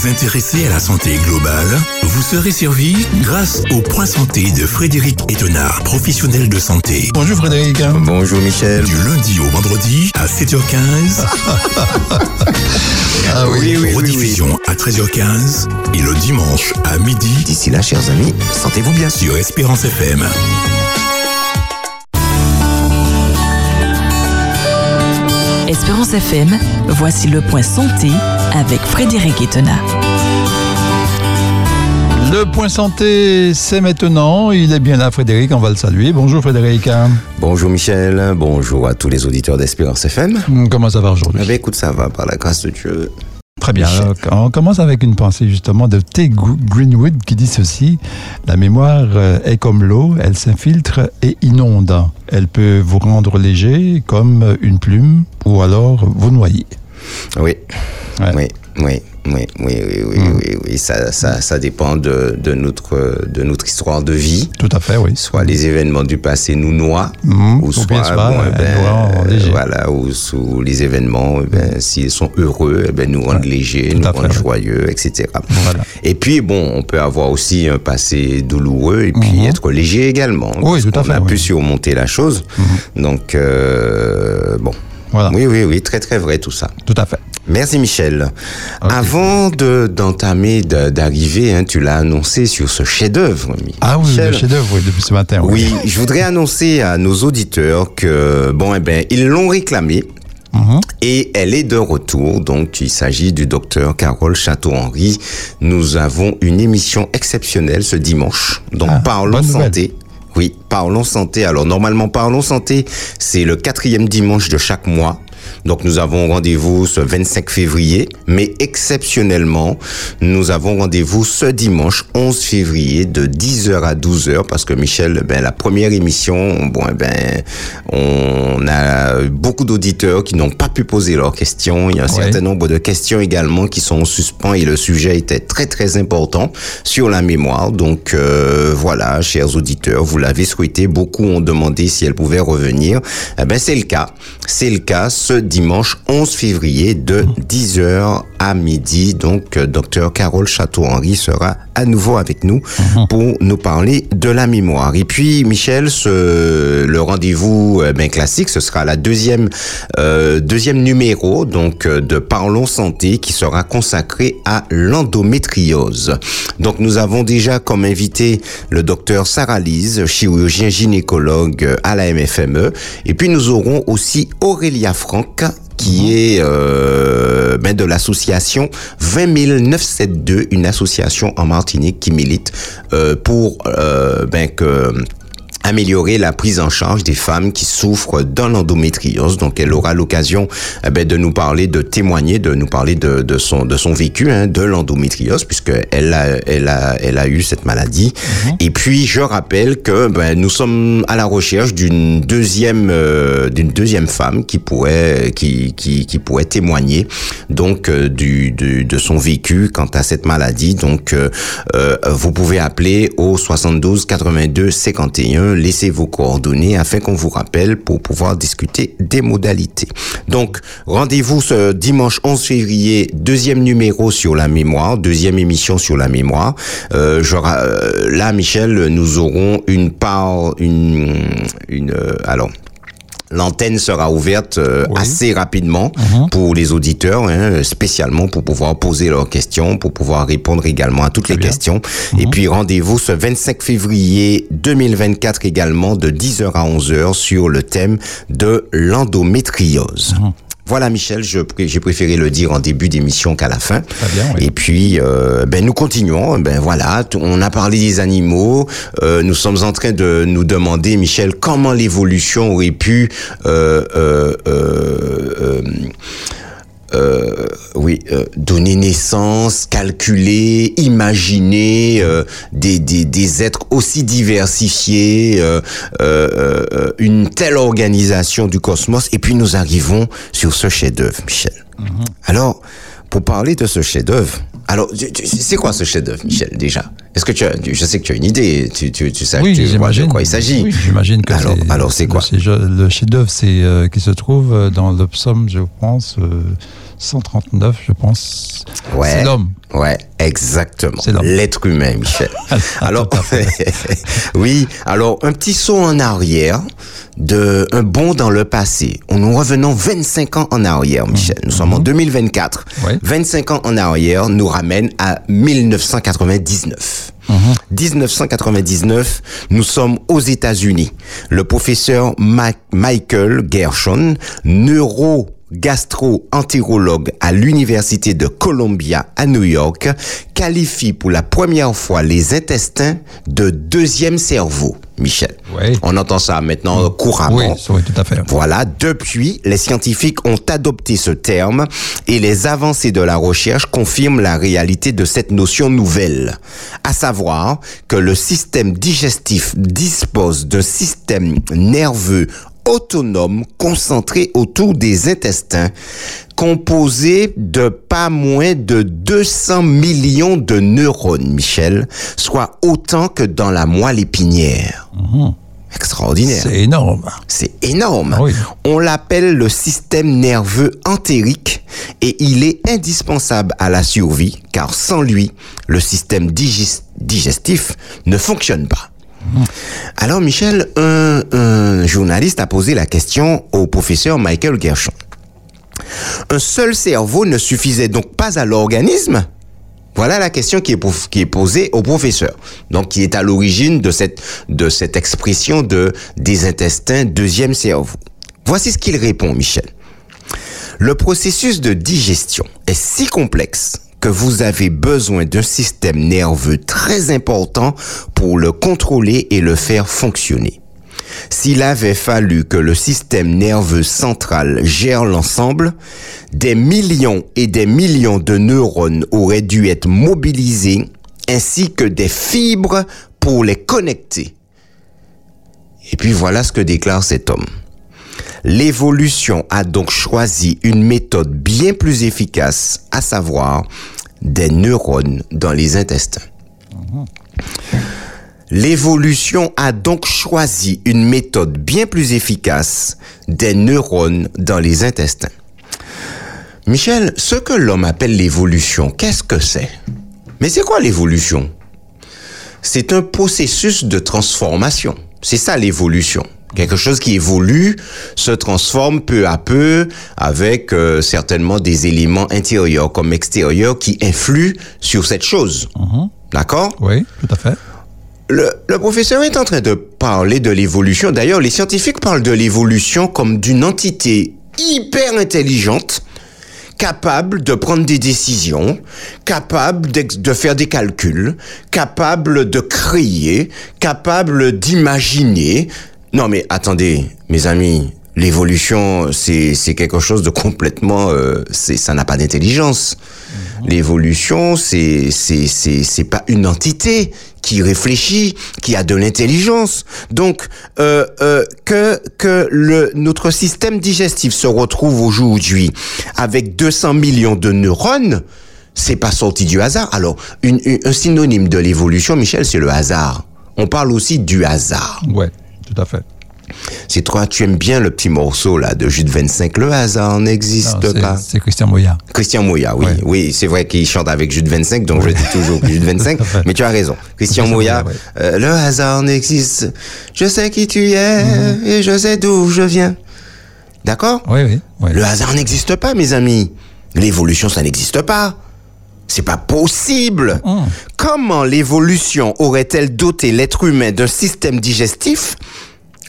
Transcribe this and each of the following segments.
vous intéressez à la santé globale Vous serez servi grâce au point santé de Frédéric Etonnard, professionnel de santé. Bonjour Frédéric. Bonjour Michel. Du lundi au vendredi à 7h15. ah oui, oui, Rediffusion à 13h15 et le dimanche à midi. D'ici là, chers amis, sentez-vous bien sur Espérance FM. Espérance FM, voici le point santé avec Frédéric Etena. Le point santé, c'est maintenant. Il est bien là, Frédéric. On va le saluer. Bonjour, Frédéric. Bonjour, Michel. Bonjour à tous les auditeurs d'Espérance FM. Comment ça va aujourd'hui? Eh bien, Écoute, ça va, par la grâce de Dieu. Très bien. on commence avec une pensée justement de T. Greenwood qui dit ceci La mémoire euh, est comme l'eau, elle s'infiltre et inonde. Elle peut vous rendre léger comme une plume ou alors vous noyer. Oui. Oui, oui. Oui, oui, oui, oui, mm. oui, oui, Ça, ça, ça dépend de, de, notre, de notre histoire de vie. Tout à fait, oui. Soit les événements du passé nous noient, mm. ou soit, bon, eh ben, euh, voilà, ou sous les événements, eh ben, s'ils sont heureux, eh ben, nous rendent légers, nous rendent joyeux, etc. Voilà. Et puis, bon, on peut avoir aussi un passé douloureux et puis mm-hmm. être léger également. Oui, tout à fait. On a pu surmonter la chose. Donc, euh, bon. Voilà. Oui, oui, oui, très, très vrai tout ça. Tout à fait. Merci Michel. Avant de d'entamer, d'arriver, hein, tu l'as annoncé sur ce chef-d'œuvre. Ah oui, le chef-d'œuvre, oui, depuis ce matin. Oui. je voudrais annoncer à nos auditeurs que bon, eh ben, ils l'ont réclamé. Mhm. Et elle est de retour, donc il s'agit du docteur Carole Château-Henry. Nous avons une émission exceptionnelle ce dimanche, donc ah, Parlons Santé. Oui, Parlons Santé. Alors normalement, Parlons Santé, c'est le quatrième dimanche de chaque mois. Donc nous avons rendez-vous ce 25 février, mais exceptionnellement, nous avons rendez-vous ce dimanche 11 février de 10h à 12h parce que Michel, ben la première émission, bon eh ben on a beaucoup d'auditeurs qui n'ont pas pu poser leurs questions. Il y a un certain nombre de questions également qui sont en suspens et le sujet était très très important sur la mémoire. Donc euh, voilà, chers auditeurs, vous l'avez souhaité. Beaucoup ont demandé si elle pouvait revenir. Eh ben c'est le cas. C'est le cas ce dimanche 11 février de 10h à midi. Donc, euh, docteur Carole Château-Henry sera à nouveau avec nous mhm. pour nous parler de la mémoire. Et puis, Michel, ce, le rendez-vous ben, classique, ce sera la deuxième, euh, deuxième numéro donc de Parlons Santé qui sera consacré à l'endométriose. Donc, nous avons déjà comme invité le docteur Sarah Lise, chirurgien gynécologue à la MFME. Et puis, nous aurons aussi Aurélia Franck, qui est euh, ben de l'association 20 972, une association en Martinique qui milite euh, pour euh, ben que améliorer la prise en charge des femmes qui souffrent d'un endométriose. Donc, elle aura l'occasion eh ben, de nous parler, de témoigner, de nous parler de, de son de son vécu, hein, de l'endométriose, puisque elle a elle a elle a eu cette maladie. Mhm. Et puis, je rappelle que ben, nous sommes à la recherche d'une deuxième euh, d'une deuxième femme qui pourrait qui qui, qui pourrait témoigner donc euh, du, du, de son vécu quant à cette maladie. Donc, euh, vous pouvez appeler au 72 82 51 laissez vos coordonnées afin qu'on vous rappelle pour pouvoir discuter des modalités. Donc, rendez-vous ce dimanche 11 février, deuxième numéro sur la mémoire, deuxième émission sur la mémoire. Euh, euh là, Michel, nous aurons une part, une, euh, alors, L'antenne sera ouverte euh, assez rapidement mhm. pour les auditeurs, hein, spécialement pour pouvoir poser leurs questions, pour pouvoir répondre également à toutes les questions. Et mhm. puis rendez-vous ce 25 février 2024 également de 10h à 11h sur le thème de l'endométriose. Mhm. Voilà, Michel, j'ai préféré le dire en début d'émission qu'à la fin. Et puis, euh, ben nous continuons. Ben voilà, on a parlé des animaux. Euh, nous sommes en train de nous demander, Michel, comment l'évolution aurait pu euh, euh, euh euh, oui, euh, donner naissance, calculer, imaginer euh, des, des, des, êtres aussi diversifiés, euh, une telle organisation du cosmos, et puis nous arrivons sur ce chef-d'œuvre, Michel. Mhm. Alors, pour parler de ce chef-d'œuvre, alors, c'est quoi ce chef-d'œuvre, Michel, déjà? Est-ce que tu as, je sais que tu as une idée, tu, tu, tu sais oui, tu vois de quoi il s'agit. Oui, j'imagine que alors, alors c'est quoi? Le chef-d'œuvre, c'est qui se trouve dans le psaume, je pense, 139, je pense. Ouais. C'est l'homme. Ouais, exactement. C'est l'homme. L'être humain, Michel. alors, à fait. oui, alors un petit saut en arrière, de un bond dans le passé. Nous revenons 25 ans en arrière, Michel. Nous sommes en 2024. Ouais. 25 ans en arrière nous ramène à 1999. 1999, nous sommes aux États-Unis. Le professeur Ma- Michael Gershon, neuro gastro-entérologue à l'Université de Columbia à New York, qualifie pour la première fois les intestins de deuxième cerveau. Michel. Oui. On entend ça maintenant couramment. Oui, oui, tout à fait. Voilà, depuis, les scientifiques ont adopté ce terme et les avancées de la recherche confirment la réalité de cette notion nouvelle. À savoir que le système digestif dispose d'un système nerveux autonome concentré autour des intestins composé de pas moins de 200 millions de neurones, Michel, soit autant que dans la moelle épinière. Extraordinaire. C'est énorme. C'est énorme. Ah oui. On l'appelle le système nerveux entérique et il est indispensable à la survie car sans lui, le système digestif ne fonctionne pas. Alors Michel, un, journaliste a posé la question au professeur Michael Gershon. Un seul cerveau ne suffisait donc pas à l'organisme? Voilà la question qui est, po- qui est posée au professeur. Donc, qui est à l'origine de cette, de cette expression de des intestins deuxième cerveau. Voici ce qu'il répond, Michel. Le processus de digestion est si complexe que vous avez besoin d'un système nerveux très important pour le contrôler et le faire fonctionner. S'il avait fallu que le système nerveux central gère l'ensemble, des millions et des millions de neurones auraient dû être mobilisés ainsi que des fibres pour les connecter. Et puis voilà ce que déclare cet homme. L'évolution a donc choisi une méthode bien plus efficace, à savoir des neurones dans les intestins. L'évolution a donc choisi une méthode bien plus efficace des neurones dans les intestins. Michel, ce que l'homme appelle l'évolution, qu'est-ce que c'est? Mais c'est quoi l'évolution? C'est un processus de transformation. C'est ça l'évolution. Quelque chose qui évolue se transforme peu à peu avec euh, certainement des éléments intérieurs comme extérieurs qui influent sur cette chose. D'accord? Oui, tout à fait. le, le professeur est en train de parler de l'évolution. D'ailleurs, les scientifiques parlent de l'évolution comme d'une entité hyper intelligente, capable de prendre des décisions, capable de faire des calculs, capable de créer, capable d'imaginer. Non mais attendez, mes amis, l'évolution, c'est c'est quelque chose de complètement, euh, c'est ça n'a pas d'intelligence. L'évolution, c'est c'est c'est c'est pas une entité qui réfléchit, qui a de l'intelligence. Donc euh, euh, que que le notre système digestif se retrouve aujourd'hui avec 200 millions de neurones, c'est pas sorti du hasard. Alors une, une- un synonyme de l'évolution, Michel, c'est le hasard. On parle aussi du hasard. Ouais, tout à fait. C'est toi, tu aimes bien le petit morceau là de Jude 25. Le hasard n'existe pas. C'est Christian Moya. Christian Moya, oui. Oui, c'est vrai qu'il chante avec Jude 25, donc je dis toujours Jude 25, Tout à fait. mais tu as raison. Christian Moya, Moya, euh, le hasard n'existe. Je sais qui tu es Mhm. et je sais d'où je viens. D'accord? Oui, oui. oui. Le hasard n'existe pas, mes amis. L'évolution, ça n'existe pas. C'est pas possible. Hum. Comment l'évolution aurait-elle doté l'être humain d'un système digestif?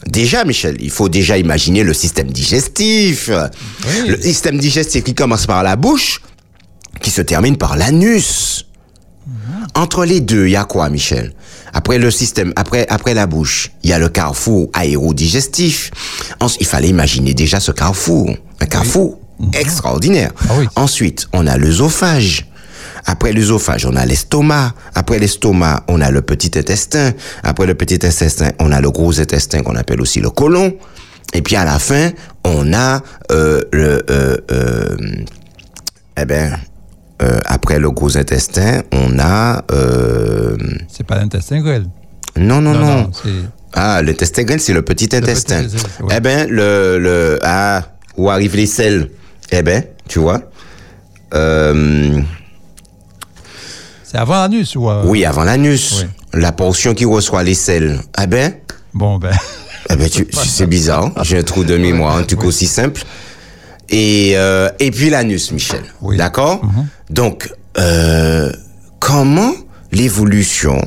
Déjà, Michel, il faut déjà imaginer le système digestif. Oui. Le système digestif qui commence par la bouche, qui se termine par l'anus. Entre les deux, il y a quoi, Michel? Après le système, après, après la bouche, il y a le carrefour aérodigestif. Il fallait imaginer déjà ce carrefour. Un carrefour extraordinaire. Ah oui. Ensuite, on a l'œsophage. Après l'œsophage, on a l'estomac. Après l'estomac, on a le petit intestin. Après le petit intestin, on a le gros intestin qu'on appelle aussi le côlon. Et puis à la fin, on a euh, le, euh, euh, eh ben, euh, après le gros intestin, on a euh, C'est pas l'intestin grêle. non non non, ah l'intestin grêle c'est le petit intestin. petit intestin, ouais. Eh ben le le ah où arrivent les selles? Eh ben tu vois euh, C'est avant l'anus ou euh, oui, avant l'anus, Oui. la portion qui reçoit les selles. Ah ben, Bon, ben. eh ben c'est bizarre. hein. J'ai un trou de mémoire, un truc aussi simple. Et, euh, et puis l'anus, Michel. Oui. D'accord? Donc, euh, comment l'évolution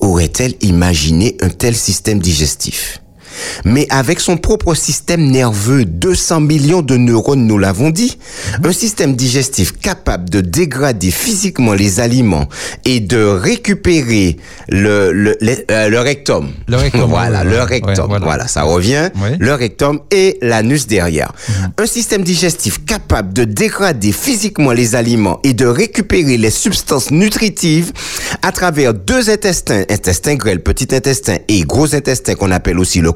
aurait-elle imaginé un tel système digestif? Mais avec son propre système nerveux, 200 millions de neurones, nous l'avons dit, un système digestif capable de dégrader physiquement les aliments et de récupérer le, le, le, euh, le rectum. Le rectum, voilà, le rectum. voilà. voilà. ça revient. Le rectum et l'anus derrière. Un système digestif capable de dégrader physiquement les aliments et de récupérer les substances nutritives à travers deux intestins, intestin grêle, petit intestin et gros intestin qu'on appelle aussi le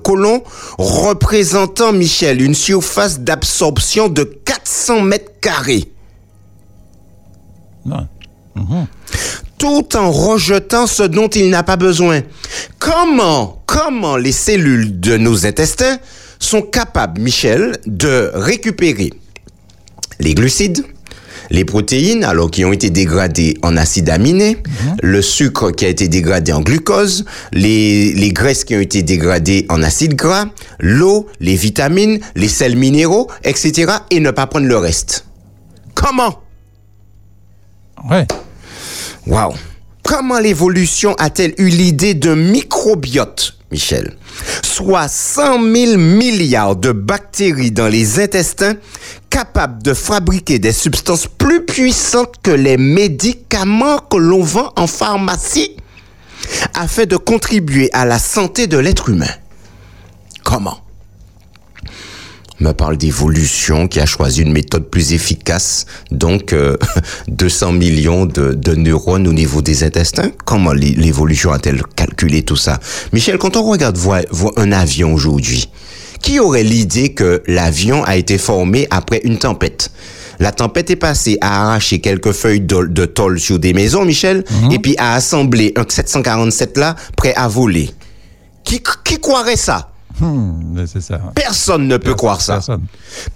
représentant, Michel, une surface d'absorption de 400 mètres carrés. Non. tout en rejetant ce dont il n'a pas besoin. Comment, comment les cellules de nos intestins sont capables, Michel, de récupérer les glucides, les protéines, alors qui ont été dégradées en acides aminés, le sucre qui a été dégradé en glucose, les, les graisses qui ont été dégradées en acides gras, l'eau, les vitamines, les sels minéraux, etc. et ne pas prendre le reste. Comment? Ouais. Waouh Comment l'évolution a-t-elle eu l'idée d'un microbiote, Michel? Soit 100 000 milliards de bactéries dans les intestins capables de fabriquer des substances plus puissantes que les médicaments que l'on vend en pharmacie afin de contribuer à la santé de l'être humain. Comment? Me parle d'évolution qui a choisi une méthode plus efficace, donc euh, 200 millions de, de neurones au niveau des intestins. Comment l'é- l'évolution a-t-elle calculé tout ça? Michel, quand on regarde voir un avion aujourd'hui, qui aurait l'idée que l'avion a été formé après une tempête? La tempête est passée à arracher quelques feuilles de, de tôle sur des maisons, Michel, et puis à assembler un 747 là, prêt à voler. Qui, qui croirait ça? Hmm, ça. Personne ne peut croire ça. Personne.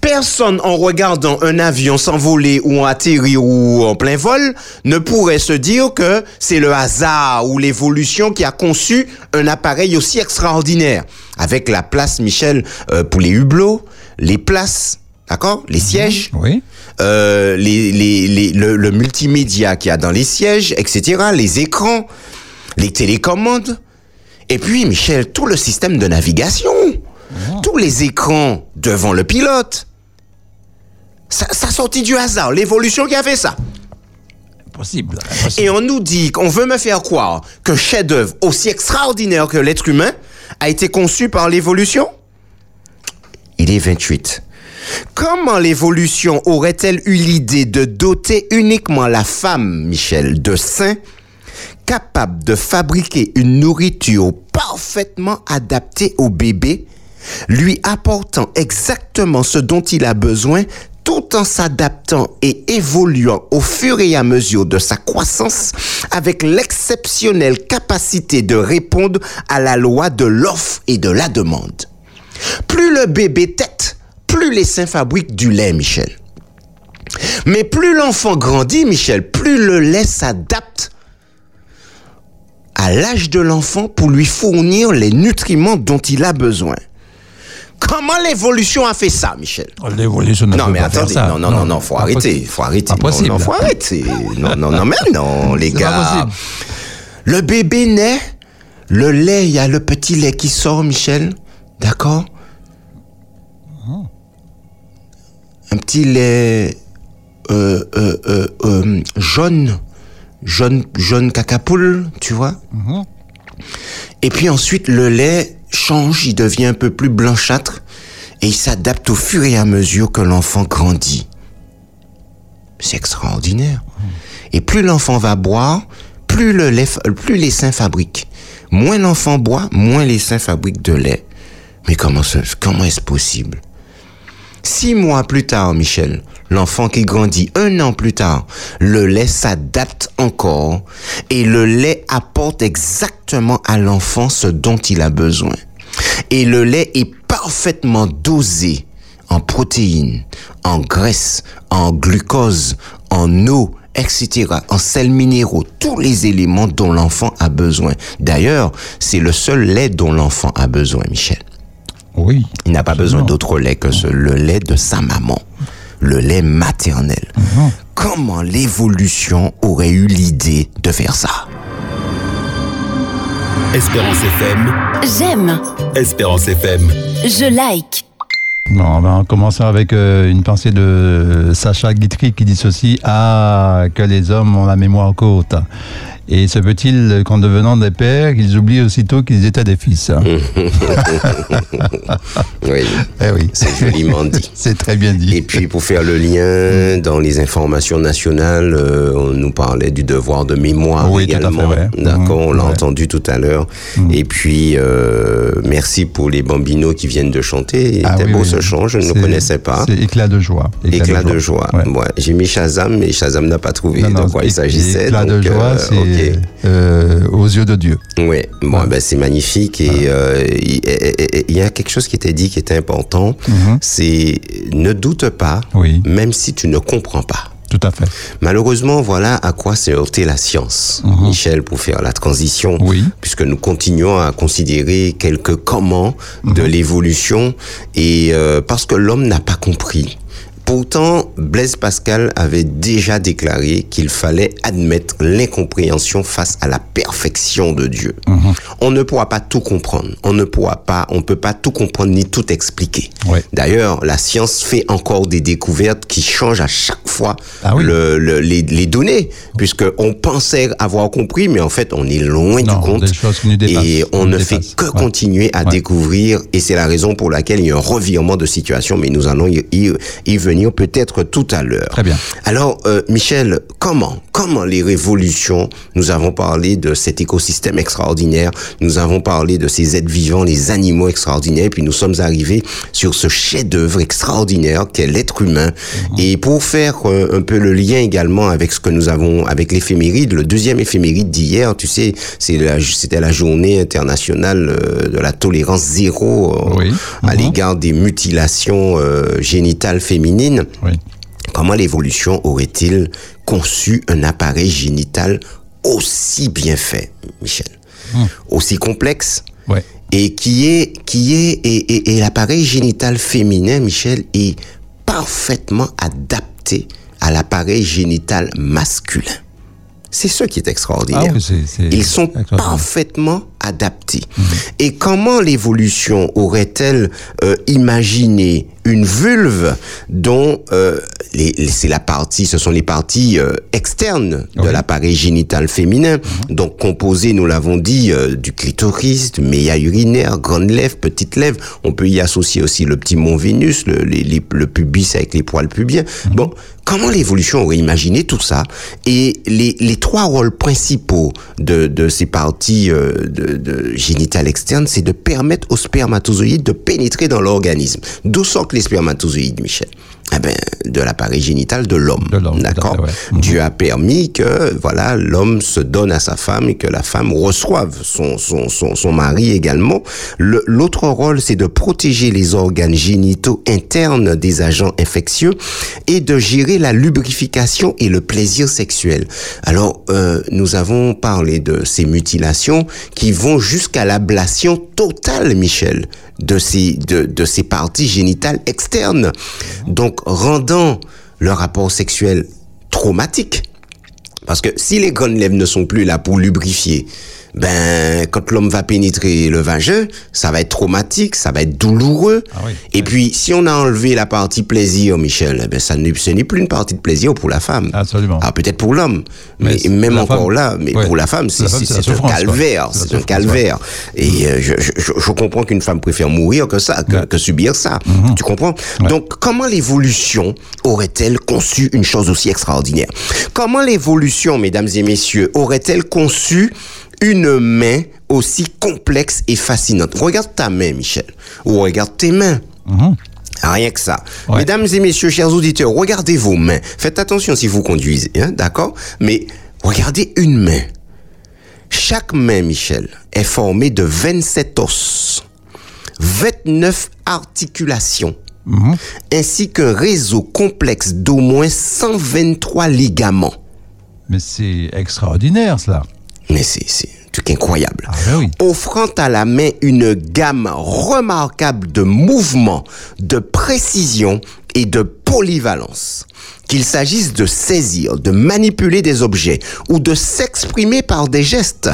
Personne en regardant un avion s'envoler ou en atterrir ou en plein vol ne pourrait se dire que c'est le hasard ou l'évolution qui a conçu un appareil aussi extraordinaire. Avec la place, Michel, euh, pour les hublots, les places, d'accord Les sièges, Oui. euh, les, les, les- le, le multimédia qu'il y a dans les sièges, etc., les écrans, les télécommandes. Et puis, Michel, tout le système de navigation, tous les écrans devant le pilote. Ça, ça sortit du hasard, l'évolution qui a fait ça. Impossible. impossible. Et on nous dit qu'on veut me faire croire qu'un chef-d'œuvre aussi extraordinaire que l'être humain a été conçu par l'évolution Il est 28. Comment l'évolution aurait-elle eu l'idée de doter uniquement la femme, Michel, de seins capables de fabriquer une nourriture parfaitement adaptée au bébé, lui apportant exactement ce dont il a besoin tout en s'adaptant et évoluant au fur et à mesure de sa croissance avec l'exceptionnelle capacité de répondre à la loi de l'offre et de la demande. Plus le bébé tête, plus les seins fabriquent du lait, Michel. Mais plus l'enfant grandit, Michel, plus le lait s'adapte à l'âge de l'enfant pour lui fournir les nutriments dont il a besoin. Comment l'évolution a fait ça, Michel? L'évolution non, peut mais pas faire attendez, ça. non, non, non, non, faut arrêter, faut arrêter. Pas Non, possible. Non, faut arrêter. Non, non, non, mais non, les gars. Le bébé naît, le lait, il y a le petit lait qui sort, Michel. D'accord? Un petit lait euh, euh, euh, jaune, jaune, jaune cacapoule, tu vois Et puis ensuite, le lait change, il devient un peu plus blanchâtre et il s'adapte au fur et à mesure que l'enfant grandit. C'est extraordinaire. Et plus l'enfant va boire, plus, le lait, plus les seins fabriquent. Moins l'enfant boit, moins les seins fabriquent de lait. Mais comment, comment est-ce possible? Six mois plus tard, Michel, l'enfant qui grandit un an plus tard, le lait s'adapte encore et le lait apporte exactement à l'enfant ce dont il a besoin. Et le lait est parfaitement dosé en protéines, en graisse, en glucose, en en eau, etc., en sels minéraux, tous les éléments dont l'enfant a besoin. D'ailleurs, c'est le seul lait dont l'enfant a besoin, Michel. Oui. Il n'a pas besoin d'autre lait que ce, le lait de sa maman, le lait maternel. Mhm. Comment l'évolution aurait eu l'idée de faire ça? Espérance FM. J'aime, Espérance FM. je like. Bon, on va commencer avec euh, une pensée de Sacha Guitry qui dit ceci Ah, que les hommes ont la mémoire courte. Et se peut-il qu'en devenant des pères, ils oublient aussitôt qu'ils étaient des fils Oui, Eh oui, c'est joliment dit. c'est très bien dit. Et puis pour faire le lien dans les informations nationales, euh, on nous parlait du devoir de mémoire Oui, également. D'accord, on l'a ouais. entendu tout à l'heure. Et puis euh, merci pour les bambinos qui viennent de chanter. Ah était oui, beau oui. ce chant, je ne le connaissais pas. C'est éclat de joie. Éclat de joie. Ouais. Ouais, J'ai mis Shazam, mais Shazam n'a pas trouvé Non, non, de quoi il s'agissait. Éclat de joie, euh, c'est euh, aux yeux de Dieu. Ouais, bon, ben c'est magnifique et euh, il il y a quelque chose qui était dit qui était important, c'est ne doute pas, Mhm. Oui. même si tu ne comprends pas. Tout à fait. Malheureusement, voilà à quoi s'est heurtée la science, Michel, pour faire la transition, Mhm. Oui. puisque nous continuons à considérer quelques comment de Mhm. l'évolution et euh, parce que l'homme n'a pas compris. Pourtant, Blaise Pascal avait déjà déclaré qu'il fallait admettre l'incompréhension face à la perfection de Dieu. Mhm. On ne pourra pas tout comprendre. On ne pourra pas, on peut pas tout comprendre ni tout expliquer. Ouais. D'ailleurs, la science fait encore des découvertes qui changent à chaque fois Ah oui. le, le- les, les données, puisque on pensait avoir compris, mais en fait, on est loin Non, du compte. des choses qui nous dépassent. Et on Nous ne fait que Ouais. continuer à Ouais. découvrir, et c'est la raison pour laquelle il y a un revirement de situation, mais nous allons y, y- y venir peut-être tout à l'heure. Très bien. Alors, euh, Michel, comment, comment les révolutions, nous avons parlé de cet écosystème extraordinaire, nous avons parlé de ces êtres vivants, les animaux extraordinaires, puis nous sommes arrivés sur ce chef-d'œuvre extraordinaire qu'est l'être humain. Mhm. Et pour faire euh, un peu le lien également avec ce que nous avons, avec l'éphéméride, le deuxième éphéméride d'hier, tu sais, la- c'était la journée internationale euh, de la tolérance zéro euh, à Mhm. l'égard des mutilations génitales féminines. Oui. Comment l'évolution aurait-il conçu un appareil génital aussi bien fait, Michel? Aussi complexe Ouais. et qui est qui est et, et- et l'appareil génital féminin, Michel, est parfaitement adapté à l'appareil génital masculin. C'est ce qui est extraordinaire. Ah oui, Ils sont extraordinaire. Adaptés. Et comment l'évolution aurait-elle euh, imaginé une vulve dont euh, c'est la partie, ce sont les parties euh, externes de Oui. l'appareil génital féminin, donc composé, nous l'avons dit, euh, du clitoris, du méa urinaire, grande lèvre, petite lèvre. On peut y associer aussi le petit mont Vénus, le, les- les- le pubis avec les poils pubiens. Bon, comment l'évolution aurait imaginé tout ça? Et les, les trois rôles principaux de, de ces parties euh, de, génitales externes, c'est de permettre aux spermatozoïdes de pénétrer dans l'organisme. D'où sortent les spermatozoïdes, Michel? Eh ben, de l'appareil génital de l'homme. D'accord ouais. Mhm. Dieu a permis que voilà l'homme se donne à sa femme et que la femme reçoive son, son, son, son mari également. Le- L'autre rôle, c'est de protéger les organes génitaux internes des agents infectieux et de gérer la lubrification et le plaisir sexuel. Alors, euh, nous avons parlé de ces mutilations qui vont jusqu'à l'ablation totale, Michel, de ces, de, de ces parties génitales externes. Donc, rendant le rapport sexuel traumatique. Parce que si les grandes lèvres ne sont plus là pour lubrifier, ben, quand l'homme va pénétrer le vagin, ça va être traumatique, ça va être douloureux. Ah oui. Et puis, si on a enlevé la partie plaisir, Michel, eh ben, ça n'est, ce n'est plus une partie de plaisir pour la femme. Absolument. Ah, peut-être pour l'homme. Mais même encore femme- là, mais ouais. pour la femme, c'est, un calvaire. C'est un calvaire. Et euh, je, je, je- je comprends qu'une femme préfère mourir que ça, que, que subir ça. Mhm. Tu comprends? Donc, comment l'évolution aurait-elle conçu une chose aussi extraordinaire? Comment l'évolution, mesdames et messieurs, aurait-elle conçu une main aussi complexe et fascinante? Regarde ta main, Michel. Ou regarde tes mains. Rien que ça. Ouais. Mesdames et messieurs, chers auditeurs, regardez vos mains. Faites attention si vous conduisez, hein, d'accord? Mais regardez une main. Chaque main, Michel, est formée de 27 os, 29 articulations, ainsi qu'un réseau complexe d'au moins 123 ligaments. Mais c'est extraordinaire, cela. Mais c'est truc incroyable. Ah ben oui. Offrant à la main une gamme remarquable de mouvements, de précision et de polyvalence. Qu'il s'agisse de saisir, de manipuler des objets ou de s'exprimer par des gestes,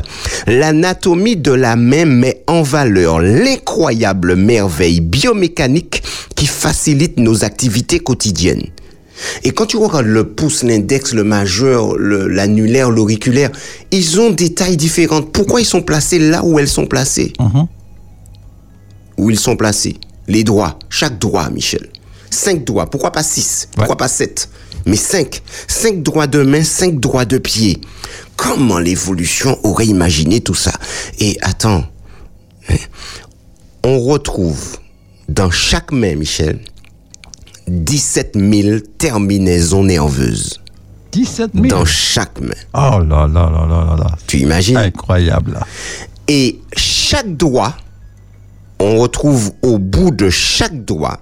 l'anatomie de la main met en valeur l'incroyable merveille biomécanique qui facilite nos activités quotidiennes. Et quand tu regardes le pouce, l'index, le majeur, l'annulaire, l'auriculaire, ils ont des tailles différentes. Pourquoi ils sont placés là où elles sont placées? Où ils sont placés Les doigts, chaque doigt, Michel. Cinq doigts, pourquoi pas six? Pourquoi Ouais. pas sept? Mais cinq. Cinq doigts de main, cinq doigts de pied. Comment l'évolution aurait imaginé tout ça? Et attends, hein, on retrouve dans chaque main, Michel, 17 000 terminaisons nerveuses 17 000. dans chaque main. Oh là là là là là là. Tu imagines? Incroyable. Et chaque doigt, on retrouve au bout de chaque doigt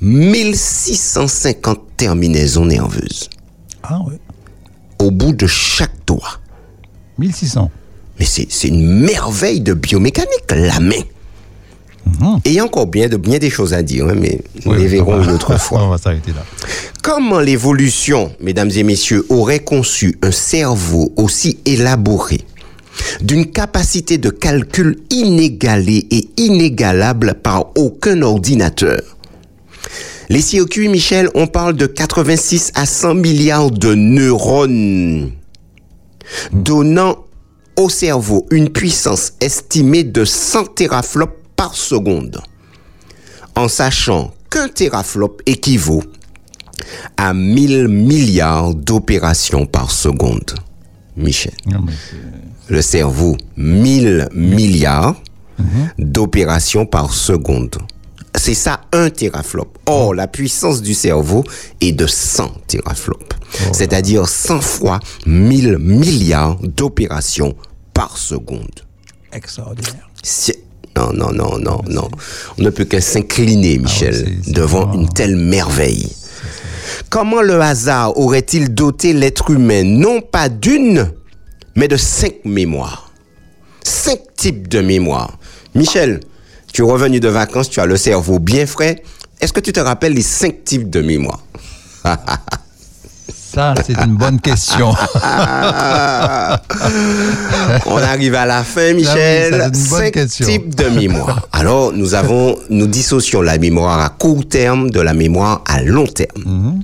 1650 terminaisons nerveuses. Ah oui. Au bout de chaque doigt. 1600. Mais c'est une merveille de biomécanique, la main. Et il y a encore bien, de, bien des choses à dire, hein, mais nous les verrons une autre fois. On va s'arrêter là. Comment l'évolution, mesdames et messieurs, aurait conçu un cerveau aussi élaboré, d'une capacité de calcul inégalée et inégalable par aucun ordinateur? Les circuits, Michel, on parle de 86 à 100 milliards de neurones, donnant au cerveau une puissance estimée de 100 teraflops par seconde, en sachant qu'un teraflop équivaut à 1000 milliards d'opérations par seconde. Michel, Non, c'est- le cerveau, 1000 milliards d'opérations par seconde. C'est ça un teraflop. Or, la puissance du cerveau est de 100 teraflops. C'est-à-dire 100 fois 1000 milliards d'opérations par seconde. Extraordinaire. Non, non, non, non, non. On ne peut que s'incliner, Michel, c'est- c'est devant une telle merveille. Comment le hasard aurait-il doté l'être humain? Non pas d'une, mais de cinq mémoires Cinq types de mémoires. Michel, tu es revenu de vacances, tu as le cerveau bien frais. Est-ce que tu te rappelles les cinq types de mémoire Ça, c'est une bonne question. On arrive à la fin, Ah ça, Michel. c'est une bonne Cinq question. types de mémoire. Alors, nous avons, nous dissocions la mémoire à court terme de la mémoire à long terme. Mhm.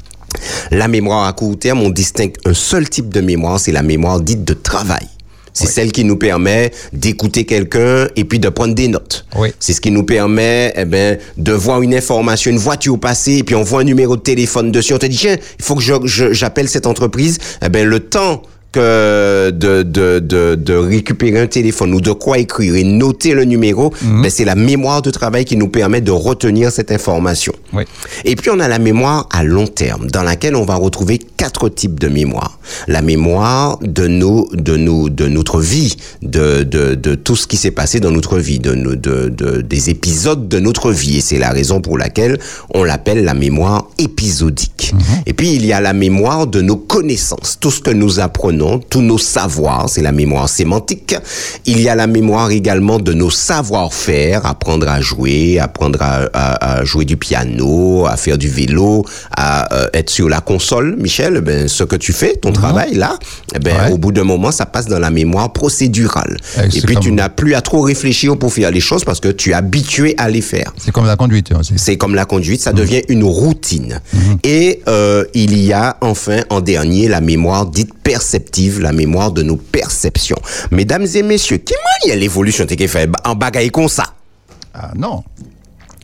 La mémoire à court terme, on distingue un seul type de mémoire, c'est la mémoire dite de travail. C'est celle qui nous permet d'écouter quelqu'un et puis de prendre des notes. Oui. C'est ce qui nous permet eh ben, de voir une information, une voiture passer, et puis on voit un numéro de téléphone dessus. On te dit, tiens, il faut que je- je- j'appelle cette entreprise. Eh ben, le temps que de, de, de, de récupérer un téléphone ou de quoi écrire et noter le numéro, ben, c'est la mémoire de travail qui nous permet de retenir cette information. Oui. Et puis on a la mémoire à long terme, dans laquelle on va retrouver quatre types de mémoire. La mémoire de nos, de nos, de notre vie, de, de, de tout ce qui s'est passé dans notre vie, de, nos- de, de, des épisodes de notre vie. Et c'est la raison pour laquelle on l'appelle la mémoire épisodique. Et puis il y a la mémoire de nos connaissances, tout ce que nous apprenons, tous nos savoirs, c'est la mémoire sémantique. Il y a la mémoire également de nos savoir-faire, apprendre à jouer, apprendre à, à- à jouer du piano, à faire du vélo, à euh, être sur la console, Michel, ben, ce que tu fais, ton travail là, eh ben, Ouais. au bout d'un moment, ça passe dans la mémoire procédurale. Eh, Et puis tu n'as plus à trop réfléchir pour faire les choses parce que tu es habitué à les faire. C'est comme la conduite aussi. C'est comme la conduite, ça devient une routine. Et euh, il y a enfin en dernier la mémoire dite perceptive, la mémoire de nos perceptions. Mesdames et messieurs, qui m'a l'évolution t'es fait en bagaille comme ça? Ah non.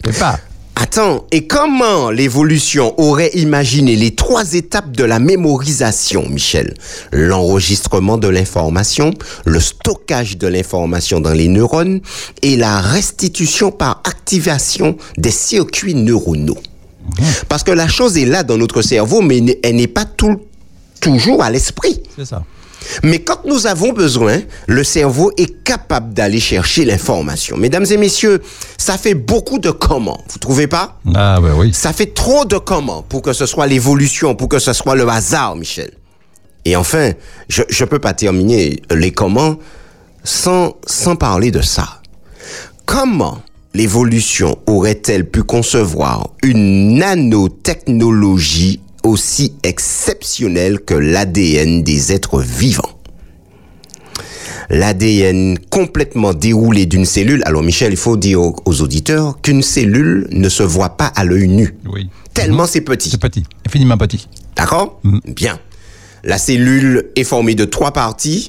C'est pas. Attends, et comment l'évolution aurait imaginé les trois étapes de la mémorisation, Michel? L'enregistrement de l'information, le stockage de l'information dans les neurones et la restitution par activation des circuits neuronaux. Parce que la chose est là dans notre cerveau, mais elle n'est pas tout toujours à l'esprit. C'est ça. Mais quand nous avons besoin, le cerveau est capable d'aller chercher l'information. Mesdames et messieurs, ça fait beaucoup de comment, vous trouvez pas? Ah, ben oui. Ça fait trop de comment pour que ce soit l'évolution, pour que ce soit le hasard, Michel. Et enfin, je ne peux pas terminer les comment sans, sans parler de ça. Comment l'évolution aurait-elle pu concevoir une nanotechnologie aussi exceptionnelle que l'ADN des êtres vivants L'ADN complètement déroulé d'une cellule. Alors Michel, il faut dire aux, aux auditeurs qu'une cellule ne se voit pas à l'œil nu. Oui. Tellement c'est petit. C'est petit, infiniment petit. D'accord? Bien. La cellule est formée de trois parties.